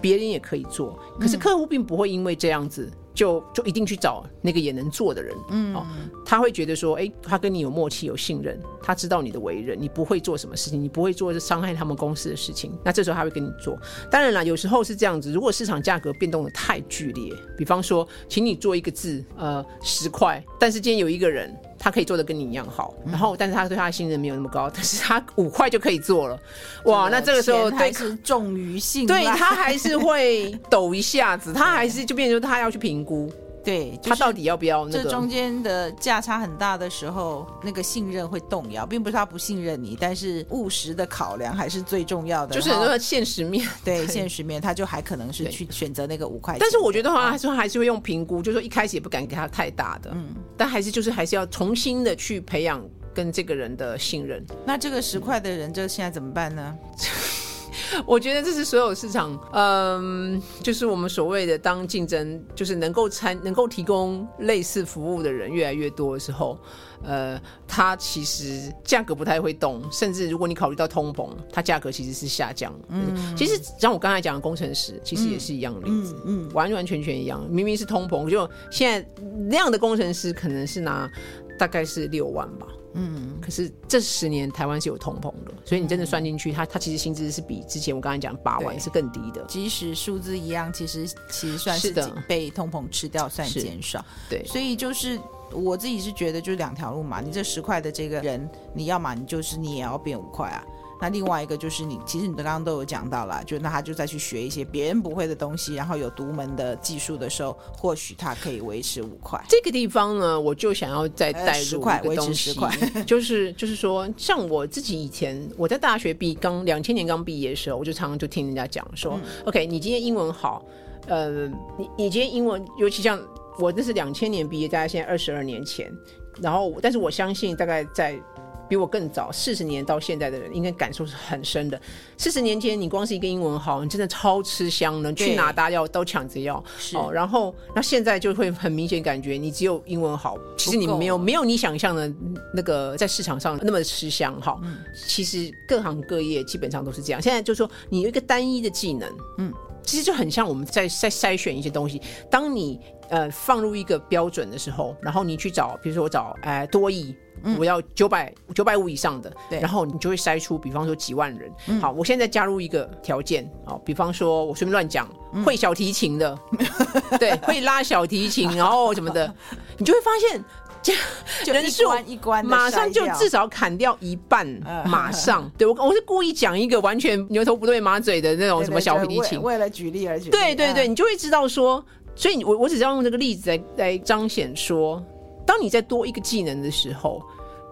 别人也可以做，可是客户并不会因为这样子。就就一定去找那个也能做的人，嗯，哦，他会觉得说，哎，他跟你有默契、有信任，他知道你的为人，你不会做什么事情，你不会做伤害他们公司的事情，那这时候他会跟你做。当然啦，有时候是这样子，如果市场价格变动的太剧烈，比方说，请你做一个字，呃，十块，但是今天有一个人。他可以做的跟你一样好，然后但是他对他的信任没有那么高，但是他五块就可以做了，哇！那这个时候对是重于信，对他还是会 抖一下子，他还是就变成他要去评估。对，他到底要不要？这中间的价差很大的时候，那个信任会动摇，并不是他不信任你，但是务实的考量还是最重要的。就是很多现实面，对现实面，他就还可能是去选择那个五块钱。但是我觉得话，还是还是会用评估，就是说一开始也不敢给他太大的，嗯，但还是就是还是要重新的去培养跟这个人的信任。那这个十块的人，这现在怎么办呢？我觉得这是所有市场，嗯，就是我们所谓的当竞争，就是能够参、能够提供类似服务的人越来越多的时候，呃，它其实价格不太会动，甚至如果你考虑到通膨，它价格其实是下降。嗯，其实像我刚才讲的工程师，其实也是一样的例子，嗯，完完全全一样，明明是通膨，就现在那样的工程师可能是拿大概是六万吧。嗯，可是这十年台湾是有通膨的，所以你真的算进去，他他其实薪资是比之前我刚才讲八万是更低的。即使数字一样，其实其实算是被通膨吃掉，算减少。对，所以就是我自己是觉得，就是两条路嘛。你这十块的这个人，你要嘛你就是你也要变五块啊。那另外一个就是你，其实你的刚刚都有讲到了，就那他就再去学一些别人不会的东西，然后有独门的技术的时候，或许他可以维持五块。这个地方呢，我就想要再带入一个东西，呃、就是就是说，像我自己以前我在大学毕刚两千年刚毕业的时候，我就常常就听人家讲说、嗯、，OK，你今天英文好，呃，你你今天英文，尤其像我那是两千年毕业，大概现在二十二年前，然后但是我相信大概在。比我更早四十年到现在的人，应该感受是很深的。四十年前，你光是一个英文好，你真的超吃香的，去哪大家都抢着要。是哦，然后那现在就会很明显感觉，你只有英文好，其实你没有没有你想象的那个在市场上那么吃香哈。嗯，其实各行各业基本上都是这样。现在就是说，你有一个单一的技能，嗯，其实就很像我们在在筛选一些东西。当你呃放入一个标准的时候，然后你去找，比如说我找哎多亿。我要九百九百五以上的，对，然后你就会筛出，比方说几万人。嗯、好，我现在加入一个条件，好，比方说我随便乱讲，嗯、会小提琴的，对，会拉小提琴，然后什么的，你就会发现，这人数一关马上就至少砍掉一半，马上。对我我是故意讲一个完全牛头不对马嘴的那种什么小提琴，为了举例而举例。对对对，你就会知道说，所以我我只是要用这个例子来来彰显说。当你再多一个技能的时候，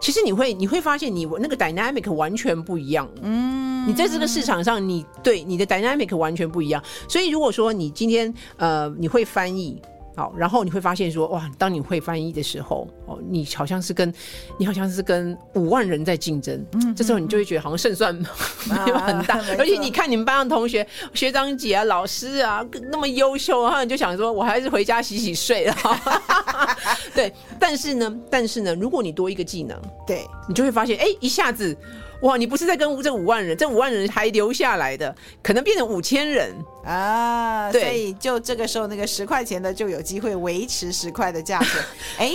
其实你会你会发现你那个 dynamic 完全不一样。嗯，你在这个市场上，你对你的 dynamic 完全不一样。所以如果说你今天呃你会翻译。好，然后你会发现说，哇，当你会翻译的时候，哦，你好像是跟，你好像是跟五万人在竞争，嗯，这时候你就会觉得好像胜算没有很大，而且你看你们班上同学、学长姐啊、老师啊那么优秀，然后你就想说，我还是回家洗洗睡了。对，但是呢，但是呢，如果你多一个技能，对，你就会发现，哎，一下子。哇，你不是在跟这五万人，这五万人还留下来的，可能变成五千人啊！对，所以就这个时候，那个十块钱的就有机会维持十块的价格。哎，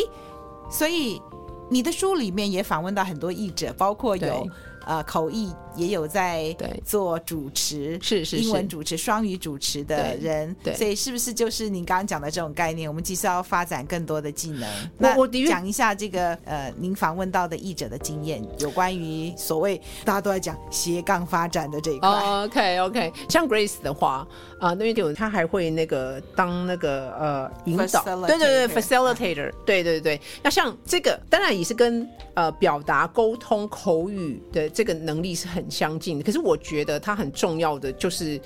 所以你的书里面也访问到很多译者，包括有。呃，口译也有在做主持，是是英文主持、双语主持的人，对，所以是不是就是您刚刚讲的这种概念？我们其实要发展更多的技能。那我讲一下这个呃，您访问到的译者的经验，有关于所谓大家都在讲斜杠发展的这一块。Oh, OK OK，像 Grace 的话啊，那边有他还会那个当那个呃引导，对对对，facilitator，对对对。那像这个当然也是跟呃表达沟通口语的。这个能力是很相近的，可是我觉得它很重要的就是，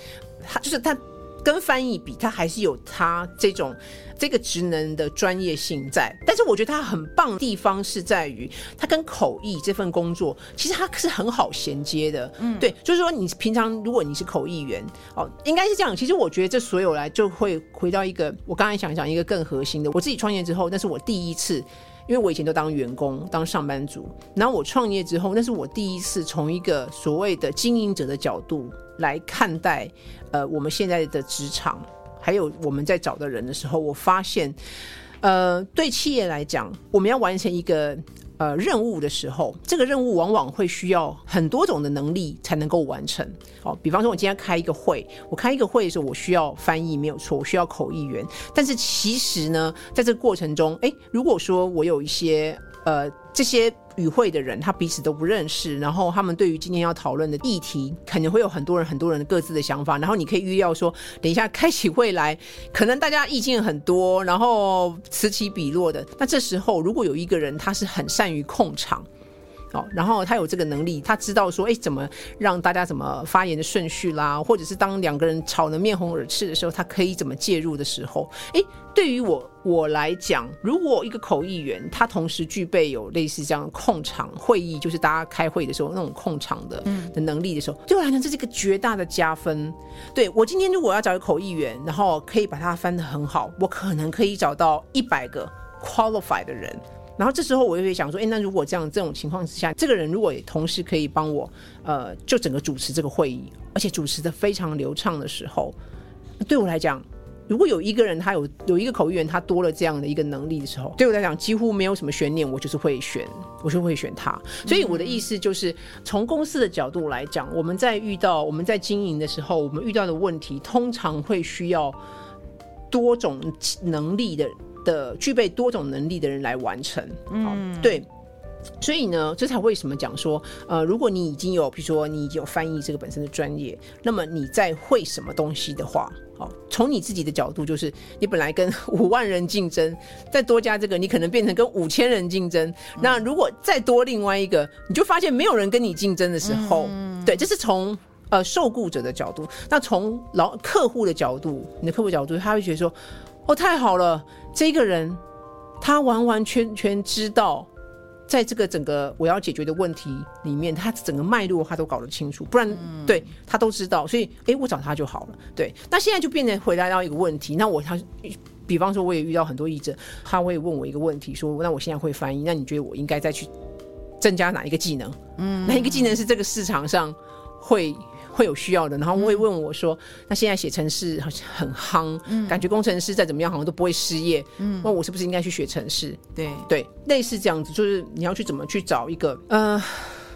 它就是它跟翻译比，它还是有它这种这个职能的专业性在。但是我觉得它很棒的地方是在于，它跟口译这份工作其实它是很好衔接的。嗯，对，就是说你平常如果你是口译员，哦，应该是这样。其实我觉得这所有来就会回到一个，我刚才想讲一个更核心的。我自己创业之后，那是我第一次。因为我以前都当员工、当上班族，然后我创业之后，那是我第一次从一个所谓的经营者的角度来看待，呃，我们现在的职场，还有我们在找的人的时候，我发现，呃，对企业来讲，我们要完成一个。呃，任务的时候，这个任务往往会需要很多种的能力才能够完成。哦，比方说，我今天开一个会，我开一个会的时候，我需要翻译，没有错，我需要口译员。但是其实呢，在这个过程中，诶，如果说我有一些。呃，这些与会的人他彼此都不认识，然后他们对于今天要讨论的议题，可能会有很多人很多人各自的想法，然后你可以预料说，等一下开起会来，可能大家意见很多，然后此起彼落的。那这时候如果有一个人他是很善于控场。哦，然后他有这个能力，他知道说，哎，怎么让大家怎么发言的顺序啦，或者是当两个人吵得面红耳赤的时候，他可以怎么介入的时候，哎，对于我我来讲，如果一个口译员他同时具备有类似这样控场会议，就是大家开会的时候那种控场的的能力的时候，对我来讲这是一个绝大的加分。对，我今天如果要找一个口译员，然后可以把它翻得很好，我可能可以找到一百个 qualified 的人。然后这时候我就会想说，哎，那如果这样这种情况之下，这个人如果也同时可以帮我，呃，就整个主持这个会议，而且主持得非常流畅的时候，对我来讲，如果有一个人他有有一个口译员他多了这样的一个能力的时候，对我来讲几乎没有什么悬念，我就是会选，我就会选他。所以我的意思就是，从公司的角度来讲，我们在遇到我们在经营的时候，我们遇到的问题通常会需要多种能力的。的具备多种能力的人来完成，嗯，对，所以呢，这才为什么讲说，呃，如果你已经有，比如说你已经有翻译这个本身的专业，那么你在会什么东西的话，好，从你自己的角度，就是你本来跟 五万人竞争，再多加这个，你可能变成跟五千人竞争。那如果再多另外一个，你就发现没有人跟你竞争的时候，对，这是从呃受雇者的角度。那从老客户的角度，你的客户角度，他会觉得说，哦，太好了。这个人，他完完全全知道，在这个整个我要解决的问题里面，他整个脉络他都搞得清楚，不然对他都知道，所以哎，我找他就好了。对，那现在就变成回答到一个问题，那我他，比方说我也遇到很多译者，他会问我一个问题，说，那我现在会翻译，那你觉得我应该再去增加哪一个技能？嗯，哪一个技能是这个市场上会？会有需要的，然后会问我说：“嗯、那现在写程式好像很夯，嗯、感觉工程师再怎么样好像都不会失业。嗯，那我是不是应该去学程式？对对，类似这样子，就是你要去怎么去找一个呃，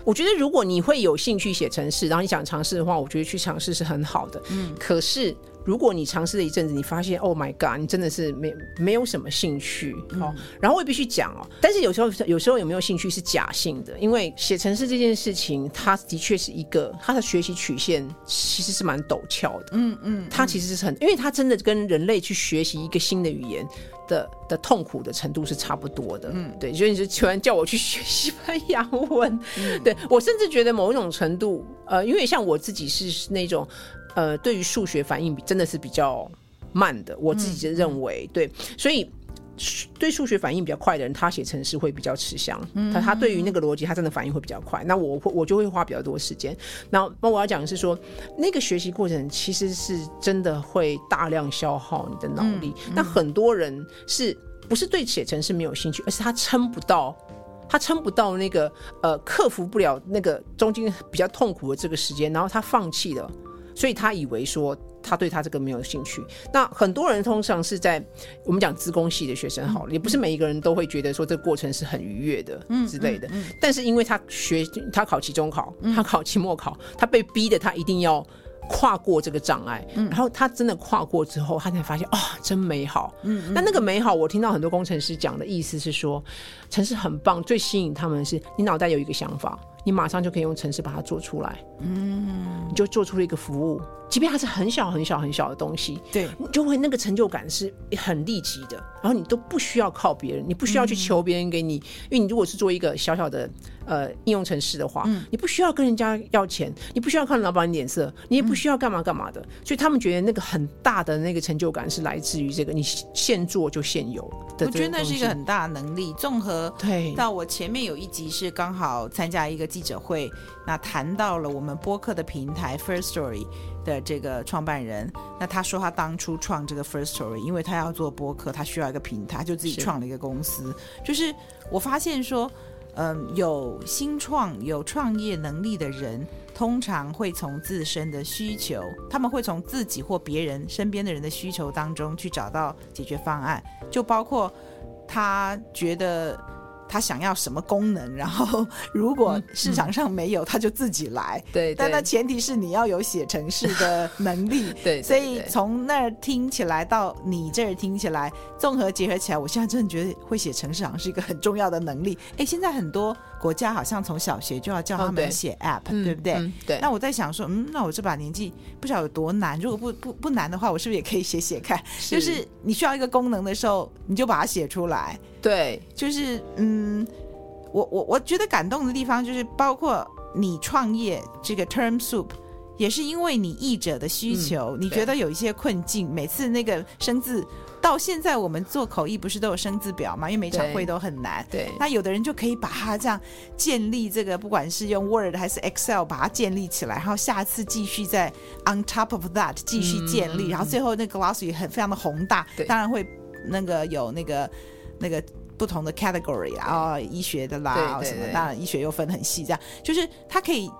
我觉得如果你会有兴趣写程式，然后你想尝试的话，我觉得去尝试是很好的。嗯，可是。如果你尝试了一阵子，你发现 Oh my God，你真的是没没有什么兴趣，哦，然后我也必须讲哦，但是有时候有时候有没有兴趣是假性的，因为写程式这件事情，它的确是一个它的学习曲线其实是蛮陡峭的，嗯嗯，它其实是很，因为它真的跟人类去学习一个新的语言的的痛苦的程度是差不多的，嗯，对，所以你就突然叫我去学西班牙文，对我甚至觉得某一种程度，呃，因为像我自己是那种。呃，对于数学反应真的是比较慢的，我自己认为，嗯、对，所以对数学反应比较快的人，他写程式会比较吃香。他他对于那个逻辑，他真的反应会比较快。那我会我就会花比较多时间。那那我要讲的是说，那个学习过程其实是真的会大量消耗你的脑力。那、嗯嗯、很多人是不是对写程式没有兴趣，而是他撑不到，他撑不到那个呃，克服不了那个中间比较痛苦的这个时间，然后他放弃了。所以他以为说他对他这个没有兴趣。那很多人通常是在我们讲资工系的学生好了，也不是每一个人都会觉得说这个过程是很愉悦的，嗯之类的。但是因为他学他考期中考，他考期末考，他被逼的他一定要跨过这个障碍。然后他真的跨过之后，他才发现啊，真美好。嗯，那那个美好，我听到很多工程师讲的意思是说，城市很棒，最吸引他们的是你脑袋有一个想法。你马上就可以用程式把它做出来，嗯，你就做出了一个服务，即便它是很小很小很小的东西，对，你就会那个成就感是很立即的，然后你都不需要靠别人，你不需要去求别人给你，嗯、因为你如果是做一个小小的呃应用程式的话，嗯、你不需要跟人家要钱，你不需要看老板脸色，你也不需要干嘛干嘛的，嗯、所以他们觉得那个很大的那个成就感是来自于这个你现做就现有的。我觉得那是一个很大的能力，综合对。到我前面有一集是刚好参加一个。记者会，那谈到了我们播客的平台 First Story 的这个创办人，那他说他当初创这个 First Story，因为他要做播客，他需要一个平台，就自己创了一个公司。是就是我发现说，嗯，有新创、有创业能力的人，通常会从自身的需求，他们会从自己或别人身边的人的需求当中去找到解决方案，就包括他觉得。他想要什么功能，然后 如果市场上没有，嗯、他就自己来。对，但那前提是你要有写程式的能力。对，所以从那儿听起来到你这儿听起来，综合结合起来，我现在真的觉得会写程式好像是一个很重要的能力。哎，现在很多国家好像从小学就要教他们写 App，、哦、对，对不对？嗯嗯、对。那我在想说，嗯，那我这把年纪不晓得有多难。如果不不不难的话，我是不是也可以写写看？就是你需要一个功能的时候，你就把它写出来。对，就是嗯，我我我觉得感动的地方就是包括你创业这个 Term Soup，也是因为你译者的需求，嗯、你觉得有一些困境，每次那个生字到现在我们做口译不是都有生字表嘛？因为每场会都很难。对，那有的人就可以把它这样建立这个，不管是用 Word 还是 Excel 把它建立起来，然后下次继续再 On top of that 继续建立，嗯、然后最后那个 glossary 很非常的宏大，当然会那个有那个。那个不同的 category 啊，哦医学的啦，什么，当然医学又分很细，这样就是它可以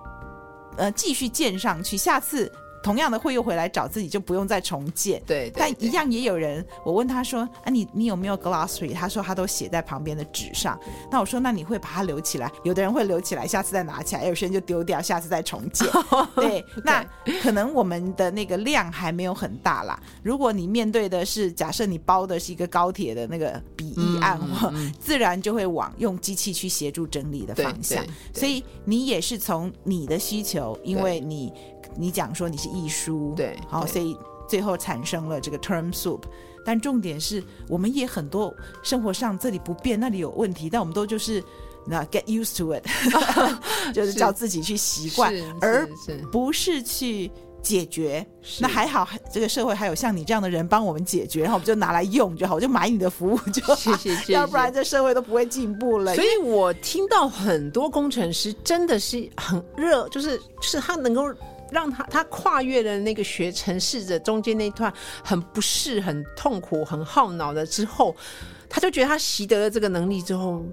呃继续建上去，下次。同样的会又回来找自己，就不用再重建。对，对，但一样也有人，我问他说：“啊，你你有没有 glossary？” 他说他都写在旁边的纸上。那我说：“那你会把它留起来？”有的人会留起来，下次再拿起来；有些人就丢掉，下次再重建。对，那可能我们的那个量还没有很大啦。如果你面对的是假设你包的是一个高铁的那个笔译案，嗯、自然就会往用机器去协助整理的方向。所以你也是从你的需求，因为你。你讲说你是艺书，对，好，所以最后产生了这个 term soup。但重点是，我们也很多生活上这里不变，那里有问题，但我们都就是那 get used to it，就是叫自己去习惯，而不是去解决。那还好，这个社会还有像你这样的人帮我们解决，然后我们就拿来用就好，我就买你的服务就好，要不然这社会都不会进步了。所以我听到很多工程师真的是很热，就是就是他能够。让他他跨越了那个学城市的中间那段很不适、很痛苦、很耗脑的之后，他就觉得他习得了这个能力之后。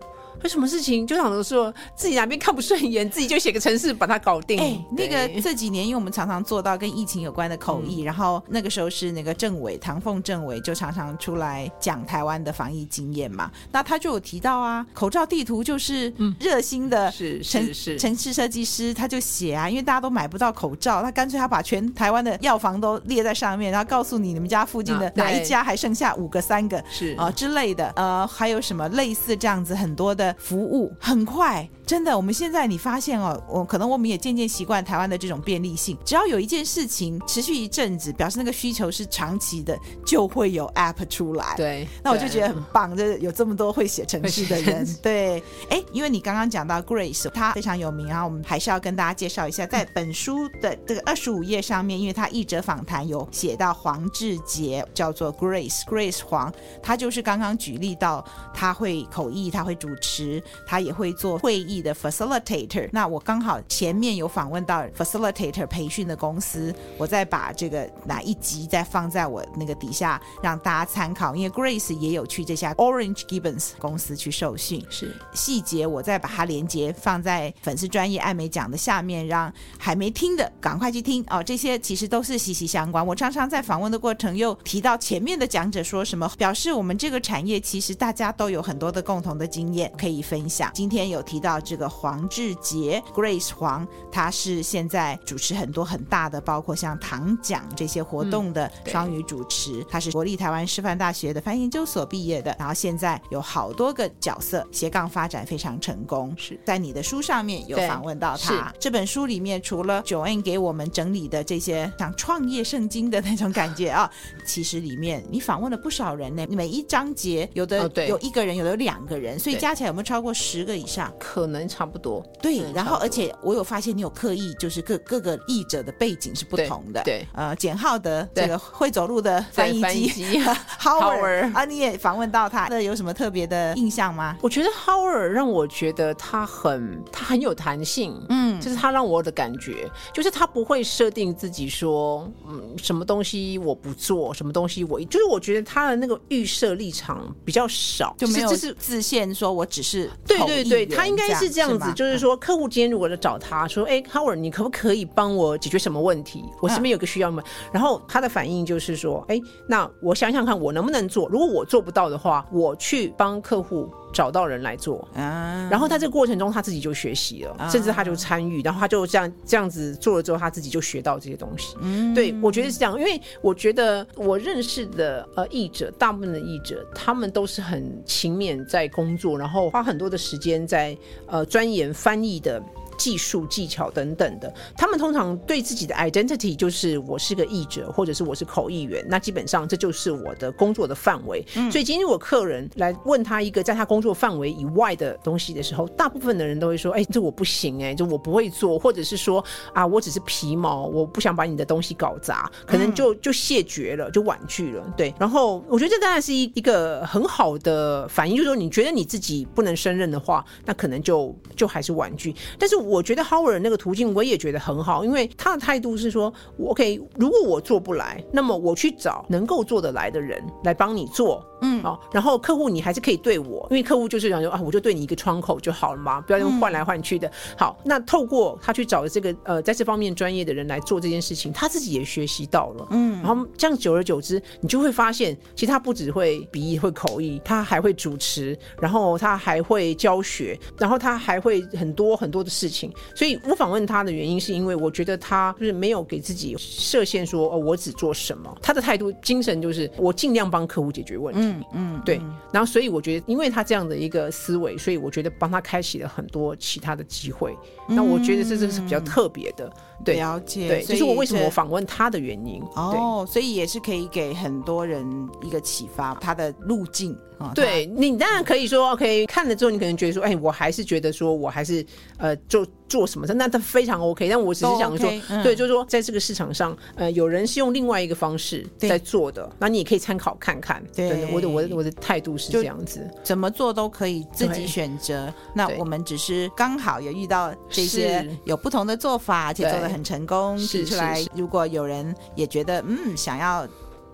有什么事情就想着说自己哪边看不顺眼，自己就写个程式把它搞定。哎，那个这几年，因为我们常常做到跟疫情有关的口译，嗯、然后那个时候是那个政委唐凤政委就常常出来讲台湾的防疫经验嘛。那他就有提到啊，口罩地图就是热心的是是是城市设计师，他就写啊，因为大家都买不到口罩，他干脆他把全台湾的药房都列在上面，然后告诉你你们家附近的哪一家还剩下五个、三个是啊、呃、之类的。呃，还有什么类似这样子很多的。服务很快。真的，我们现在你发现哦，我可能我们也渐渐习惯台湾的这种便利性。只要有一件事情持续一阵子，表示那个需求是长期的，就会有 App 出来。对，那我就觉得很棒，就是有这么多会写程序的人。对，哎，因为你刚刚讲到 Grace，他非常有名啊，我们还是要跟大家介绍一下，在本书的这个二十五页上面，因为他译者访谈有写到黄志杰，叫做 Grace，Grace 黄，他就是刚刚举例到他会口译，他会主持，他也会做会议。的 facilitator，那我刚好前面有访问到 facilitator 培训的公司，我再把这个哪一集再放在我那个底下让大家参考，因为 Grace 也有去这家 Orange Gibbons 公司去受训，是细节我再把它连接放在粉丝专业艾美讲的下面，让还没听的赶快去听哦。这些其实都是息息相关。我常常在访问的过程又提到前面的讲者说什么，表示我们这个产业其实大家都有很多的共同的经验可以分享。今天有提到。这个黄志杰 Grace 黄，他是现在主持很多很大的，包括像唐奖这些活动的双语主持。嗯、他是国立台湾师范大学的翻译研究所毕业的，然后现在有好多个角色，斜杠发展非常成功。是在你的书上面有访问到他。这本书里面除了 Joanne 给我们整理的这些像创业圣经的那种感觉啊，其实里面你访问了不少人呢。每一章节有的有一个人，有的有两个人，所以加起来有没有超过十个以上？可能。能差不多。对，然后而且我有发现你有刻意，就是各各个译者的背景是不同的。对，呃，简浩的这个会走路的翻译机，Howard 啊，你也访问到他，那有什么特别的印象吗？我觉得 Howard 让我觉得他很他很有弹性，嗯，就是他让我的感觉，就是他不会设定自己说，嗯，什么东西我不做，什么东西我，就是我觉得他的那个预设立场比较少，就没有就是自限说我只是对对对，他应该是这样子，是就是说客户今天如果来找他说，哎，Howard，你可不可以帮我解决什么问题？我身边有个需要吗？然后他的反应就是说，哎，那我想想看我能不能做，如果我做不到的话，我去帮客户。找到人来做，啊、然后在这个过程中他自己就学习了，啊、甚至他就参与，然后他就这样这样子做了之后，他自己就学到这些东西。嗯，对，我觉得是这样，因为我觉得我认识的呃译者，大部分的译者他们都是很勤勉在工作，然后花很多的时间在呃钻研翻译的。技术技巧等等的，他们通常对自己的 identity 就是我是个译者，或者是我是口译员，那基本上这就是我的工作的范围。嗯、所以今天我客人来问他一个在他工作范围以外的东西的时候，大部分的人都会说：“哎，这我不行，哎，这我不会做。”或者是说：“啊，我只是皮毛，我不想把你的东西搞砸，可能就就谢绝了，就婉拒了。”对。然后我觉得这当然是一一个很好的反应，就是说你觉得你自己不能胜任的话，那可能就就还是婉拒。但是我。我觉得 Howard 那个途径我也觉得很好，因为他的态度是说，OK，如果我做不来，那么我去找能够做得来的人来帮你做。嗯，好，然后客户你还是可以对我，因为客户就是想说啊，我就对你一个窗口就好了嘛，不要用换来换去的。嗯、好，那透过他去找的这个呃，在这方面专业的人来做这件事情，他自己也学习到了。嗯，然后这样久而久之，你就会发现，其实他不只会笔译、会口译，他还会主持，然后他还会教学，然后他还会很多很多的事情。所以我访问他的原因，是因为我觉得他就是没有给自己设限说，说哦，我只做什么。他的态度精神就是，我尽量帮客户解决问题。嗯对。然后，所以我觉得，因为他这样的一个思维，所以我觉得帮他开启了很多其他的机会。那、嗯、我觉得这这是比较特别的。对，了解。对，就是我为什么访问他的原因。哦，所以也是可以给很多人一个启发，他的路径。对，你当然可以说，OK，看了之后你可能觉得说，哎，我还是觉得说我还是呃做做什么的，那他非常 OK。但我只是想说，OK, 嗯、对，就是说在这个市场上，呃，有人是用另外一个方式在做的，那你也可以参考看看。对，对，我的我的我的态度是这样子，怎么做都可以自己选择。那我们只是刚好也遇到这些有不同的做法，而且做的很成功，提出来。如果有人也觉得嗯想要。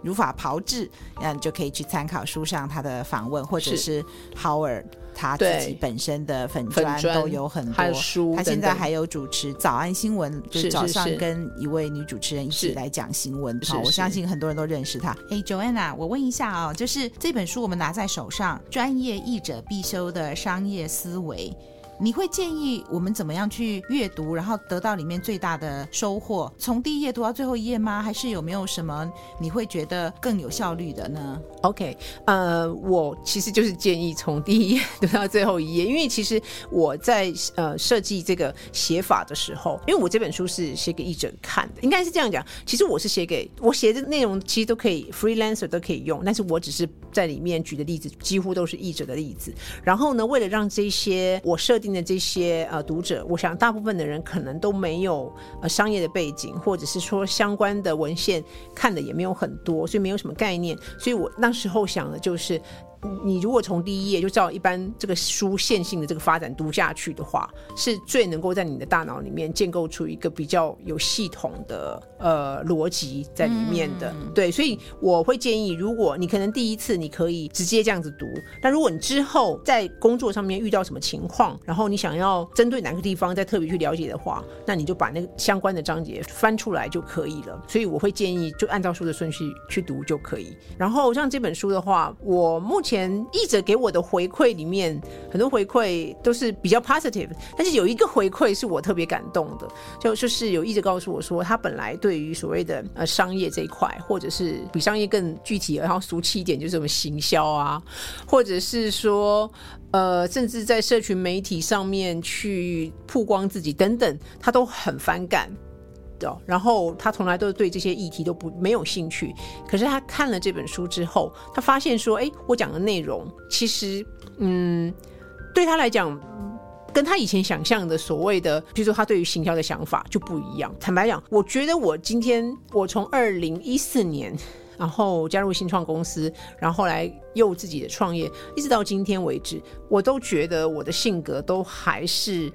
如法炮制，那你就可以去参考书上他的访问，或者是 Howard 他自己本身的粉砖都有很多书。他现在还有主持早安新闻，就是早上跟一位女主持人一起来讲新闻。好，我相信很多人都认识他。哎，Joanna，我问一下啊、哦，就是这本书我们拿在手上，专业译者必修的商业思维。你会建议我们怎么样去阅读，然后得到里面最大的收获？从第一页读到最后一页吗？还是有没有什么你会觉得更有效率的呢？OK，呃，我其实就是建议从第一页读到最后一页，因为其实我在呃设计这个写法的时候，因为我这本书是写给译者看的，应该是这样讲。其实我是写给我写的内容，其实都可以 freelancer 都可以用，但是我只是在里面举的例子几乎都是译者的例子。然后呢，为了让这些我设定的这些呃读者，我想大部分的人可能都没有呃商业的背景，或者是说相关的文献看的也没有很多，所以没有什么概念。所以我那时候想的就是。你如果从第一页就照一般这个书线性的这个发展读下去的话，是最能够在你的大脑里面建构出一个比较有系统的呃逻辑在里面的。嗯、对，所以我会建议，如果你可能第一次你可以直接这样子读，但如果你之后在工作上面遇到什么情况，然后你想要针对哪个地方再特别去了解的话，那你就把那个相关的章节翻出来就可以了。所以我会建议就按照书的顺序去读就可以。然后像这本书的话，我目前。前译者给我的回馈里面，很多回馈都是比较 positive，但是有一个回馈是我特别感动的，就就是有译者告诉我说，他本来对于所谓的呃商业这一块，或者是比商业更具体，然后俗气一点，就是什么行销啊，或者是说呃，甚至在社群媒体上面去曝光自己等等，他都很反感。然后他从来都对这些议题都不没有兴趣，可是他看了这本书之后，他发现说，哎，我讲的内容其实，嗯，对他来讲。跟他以前想象的所谓的，比如说他对于行销的想法就不一样。坦白讲，我觉得我今天我从二零一四年。然后加入新创公司，然后来又自己的创业，一直到今天为止，我都觉得我的性格都还是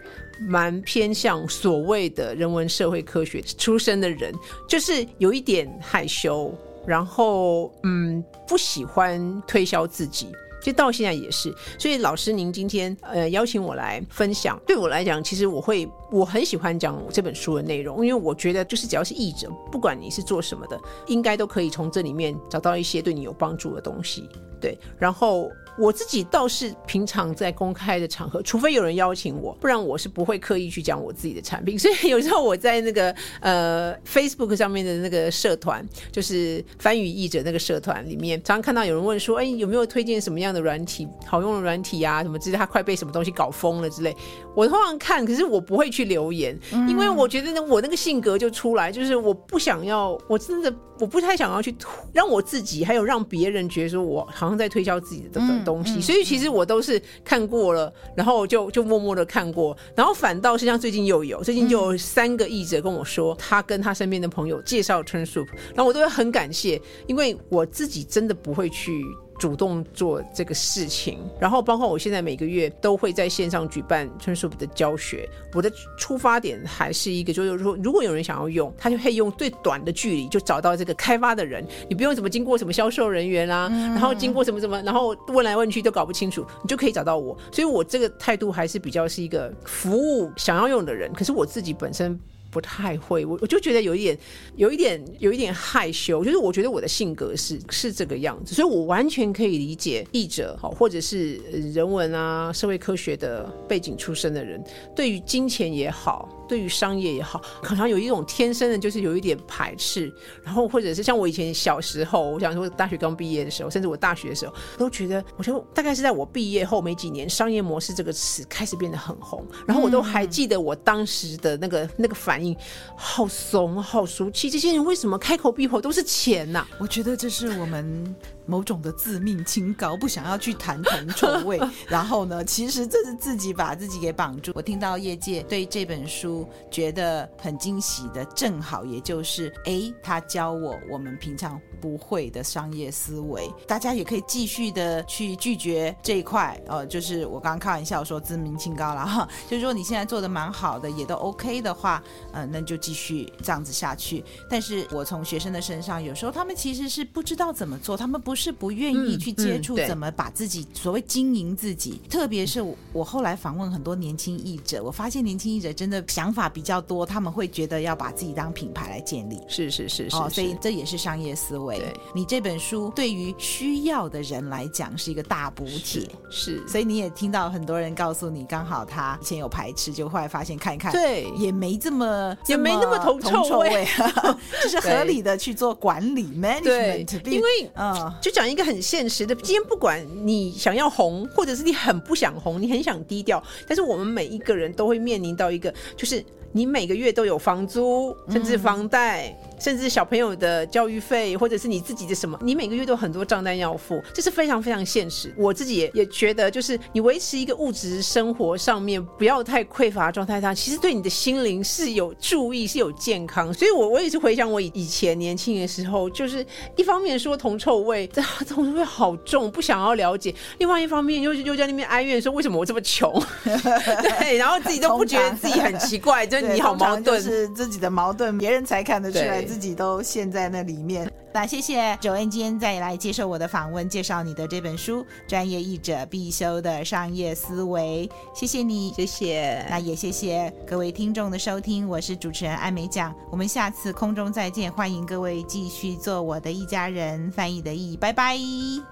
蛮偏向所谓的人文社会科学出身的人，就是有一点害羞，然后嗯，不喜欢推销自己。就到现在也是，所以老师您今天呃邀请我来分享，对我来讲，其实我会我很喜欢讲这本书的内容，因为我觉得就是只要是译者，不管你是做什么的，应该都可以从这里面找到一些对你有帮助的东西。对，然后。我自己倒是平常在公开的场合，除非有人邀请我，不然我是不会刻意去讲我自己的产品。所以有时候我在那个呃 Facebook 上面的那个社团，就是翻译译者那个社团里面，常常看到有人问说：“哎，有没有推荐什么样的软体，好用的软体啊？什么之类，他快被什么东西搞疯了之类。”我通常看，可是我不会去留言，因为我觉得呢，我那个性格就出来，就是我不想要，我真的我不太想要去让我自己，还有让别人觉得说我好像在推销自己的。东西，所以其实我都是看过了，然后就就默默的看过，然后反倒是像最近又有，最近就有三个译者跟我说，他跟他身边的朋友介绍 TurnSoup，然后我都会很感谢，因为我自己真的不会去。主动做这个事情，然后包括我现在每个月都会在线上举办 TurnSoup 的教学。我的出发点还是一个，就是说，如果有人想要用，他就可以用最短的距离就找到这个开发的人，你不用怎么经过什么销售人员啦、啊，然后经过什么什么，然后问来问去都搞不清楚，你就可以找到我。所以我这个态度还是比较是一个服务想要用的人，可是我自己本身。不太会，我我就觉得有一点，有一点，有一点害羞。就是我觉得我的性格是是这个样子，所以我完全可以理解译者好，或者是人文啊、社会科学的背景出身的人，对于金钱也好，对于商业也好，可能有一种天生的，就是有一点排斥。然后或者是像我以前小时候，我想说大学刚毕业的时候，甚至我大学的时候，都觉得，我就大概是在我毕业后没几年，商业模式这个词开始变得很红。然后我都还记得我当时的那个那个反应。好怂，好俗气！这些人为什么开口闭口都是钱呐、我觉得这是我们。某种的自命清高，不想要去谈同臭味，然后呢，其实这是自己把自己给绑住。我听到业界对这本书觉得很惊喜的，正好也就是，哎，他教我我们平常不会的商业思维。大家也可以继续的去拒绝这一块，呃，就是我刚刚开玩笑说自命清高了哈，就是说你现在做的蛮好的，也都 OK 的话，嗯、呃，那就继续这样子下去。但是我从学生的身上，有时候他们其实是不知道怎么做，他们不。不是不愿意去接触怎么把自己所谓经营自己，特别是我后来访问很多年轻译者，我发现年轻译者真的想法比较多，他们会觉得要把自己当品牌来建立，是是是是，哦，所以这也是商业思维。你这本书对于需要的人来讲是一个大补帖，是，所以你也听到很多人告诉你，刚好他以前有排斥，就后来发现看一看，对，也没这么也没那么铜臭味，就是合理的去做管理 management，因为嗯。就讲一个很现实的，今天不管你想要红，或者是你很不想红，你很想低调，但是我们每一个人都会面临到一个，就是你每个月都有房租，甚至房贷。嗯甚至小朋友的教育费，或者是你自己的什么，你每个月都有很多账单要付，这是非常非常现实。我自己也也觉得，就是你维持一个物质生活上面不要太匮乏状态下，其实对你的心灵是有注意，是有健康。所以我我也是回想我以以前年轻的时候，就是一方面说铜臭味，这铜臭味好重，不想要了解；另外一方面又又在那边哀怨说为什么我这么穷，对，然后自己都不觉得自己很奇怪，就是你好矛盾，是自己的矛盾，别人才看得出来。自己都陷在那里面。那谢谢 Joanne 今天再来接受我的访问，介绍你的这本书《专业译者必修的商业思维》。谢谢你，谢谢。那也谢谢各位听众的收听，我是主持人艾美奖。我们下次空中再见，欢迎各位继续做我的一家人，翻译的译，拜拜，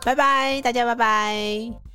拜拜，大家拜拜。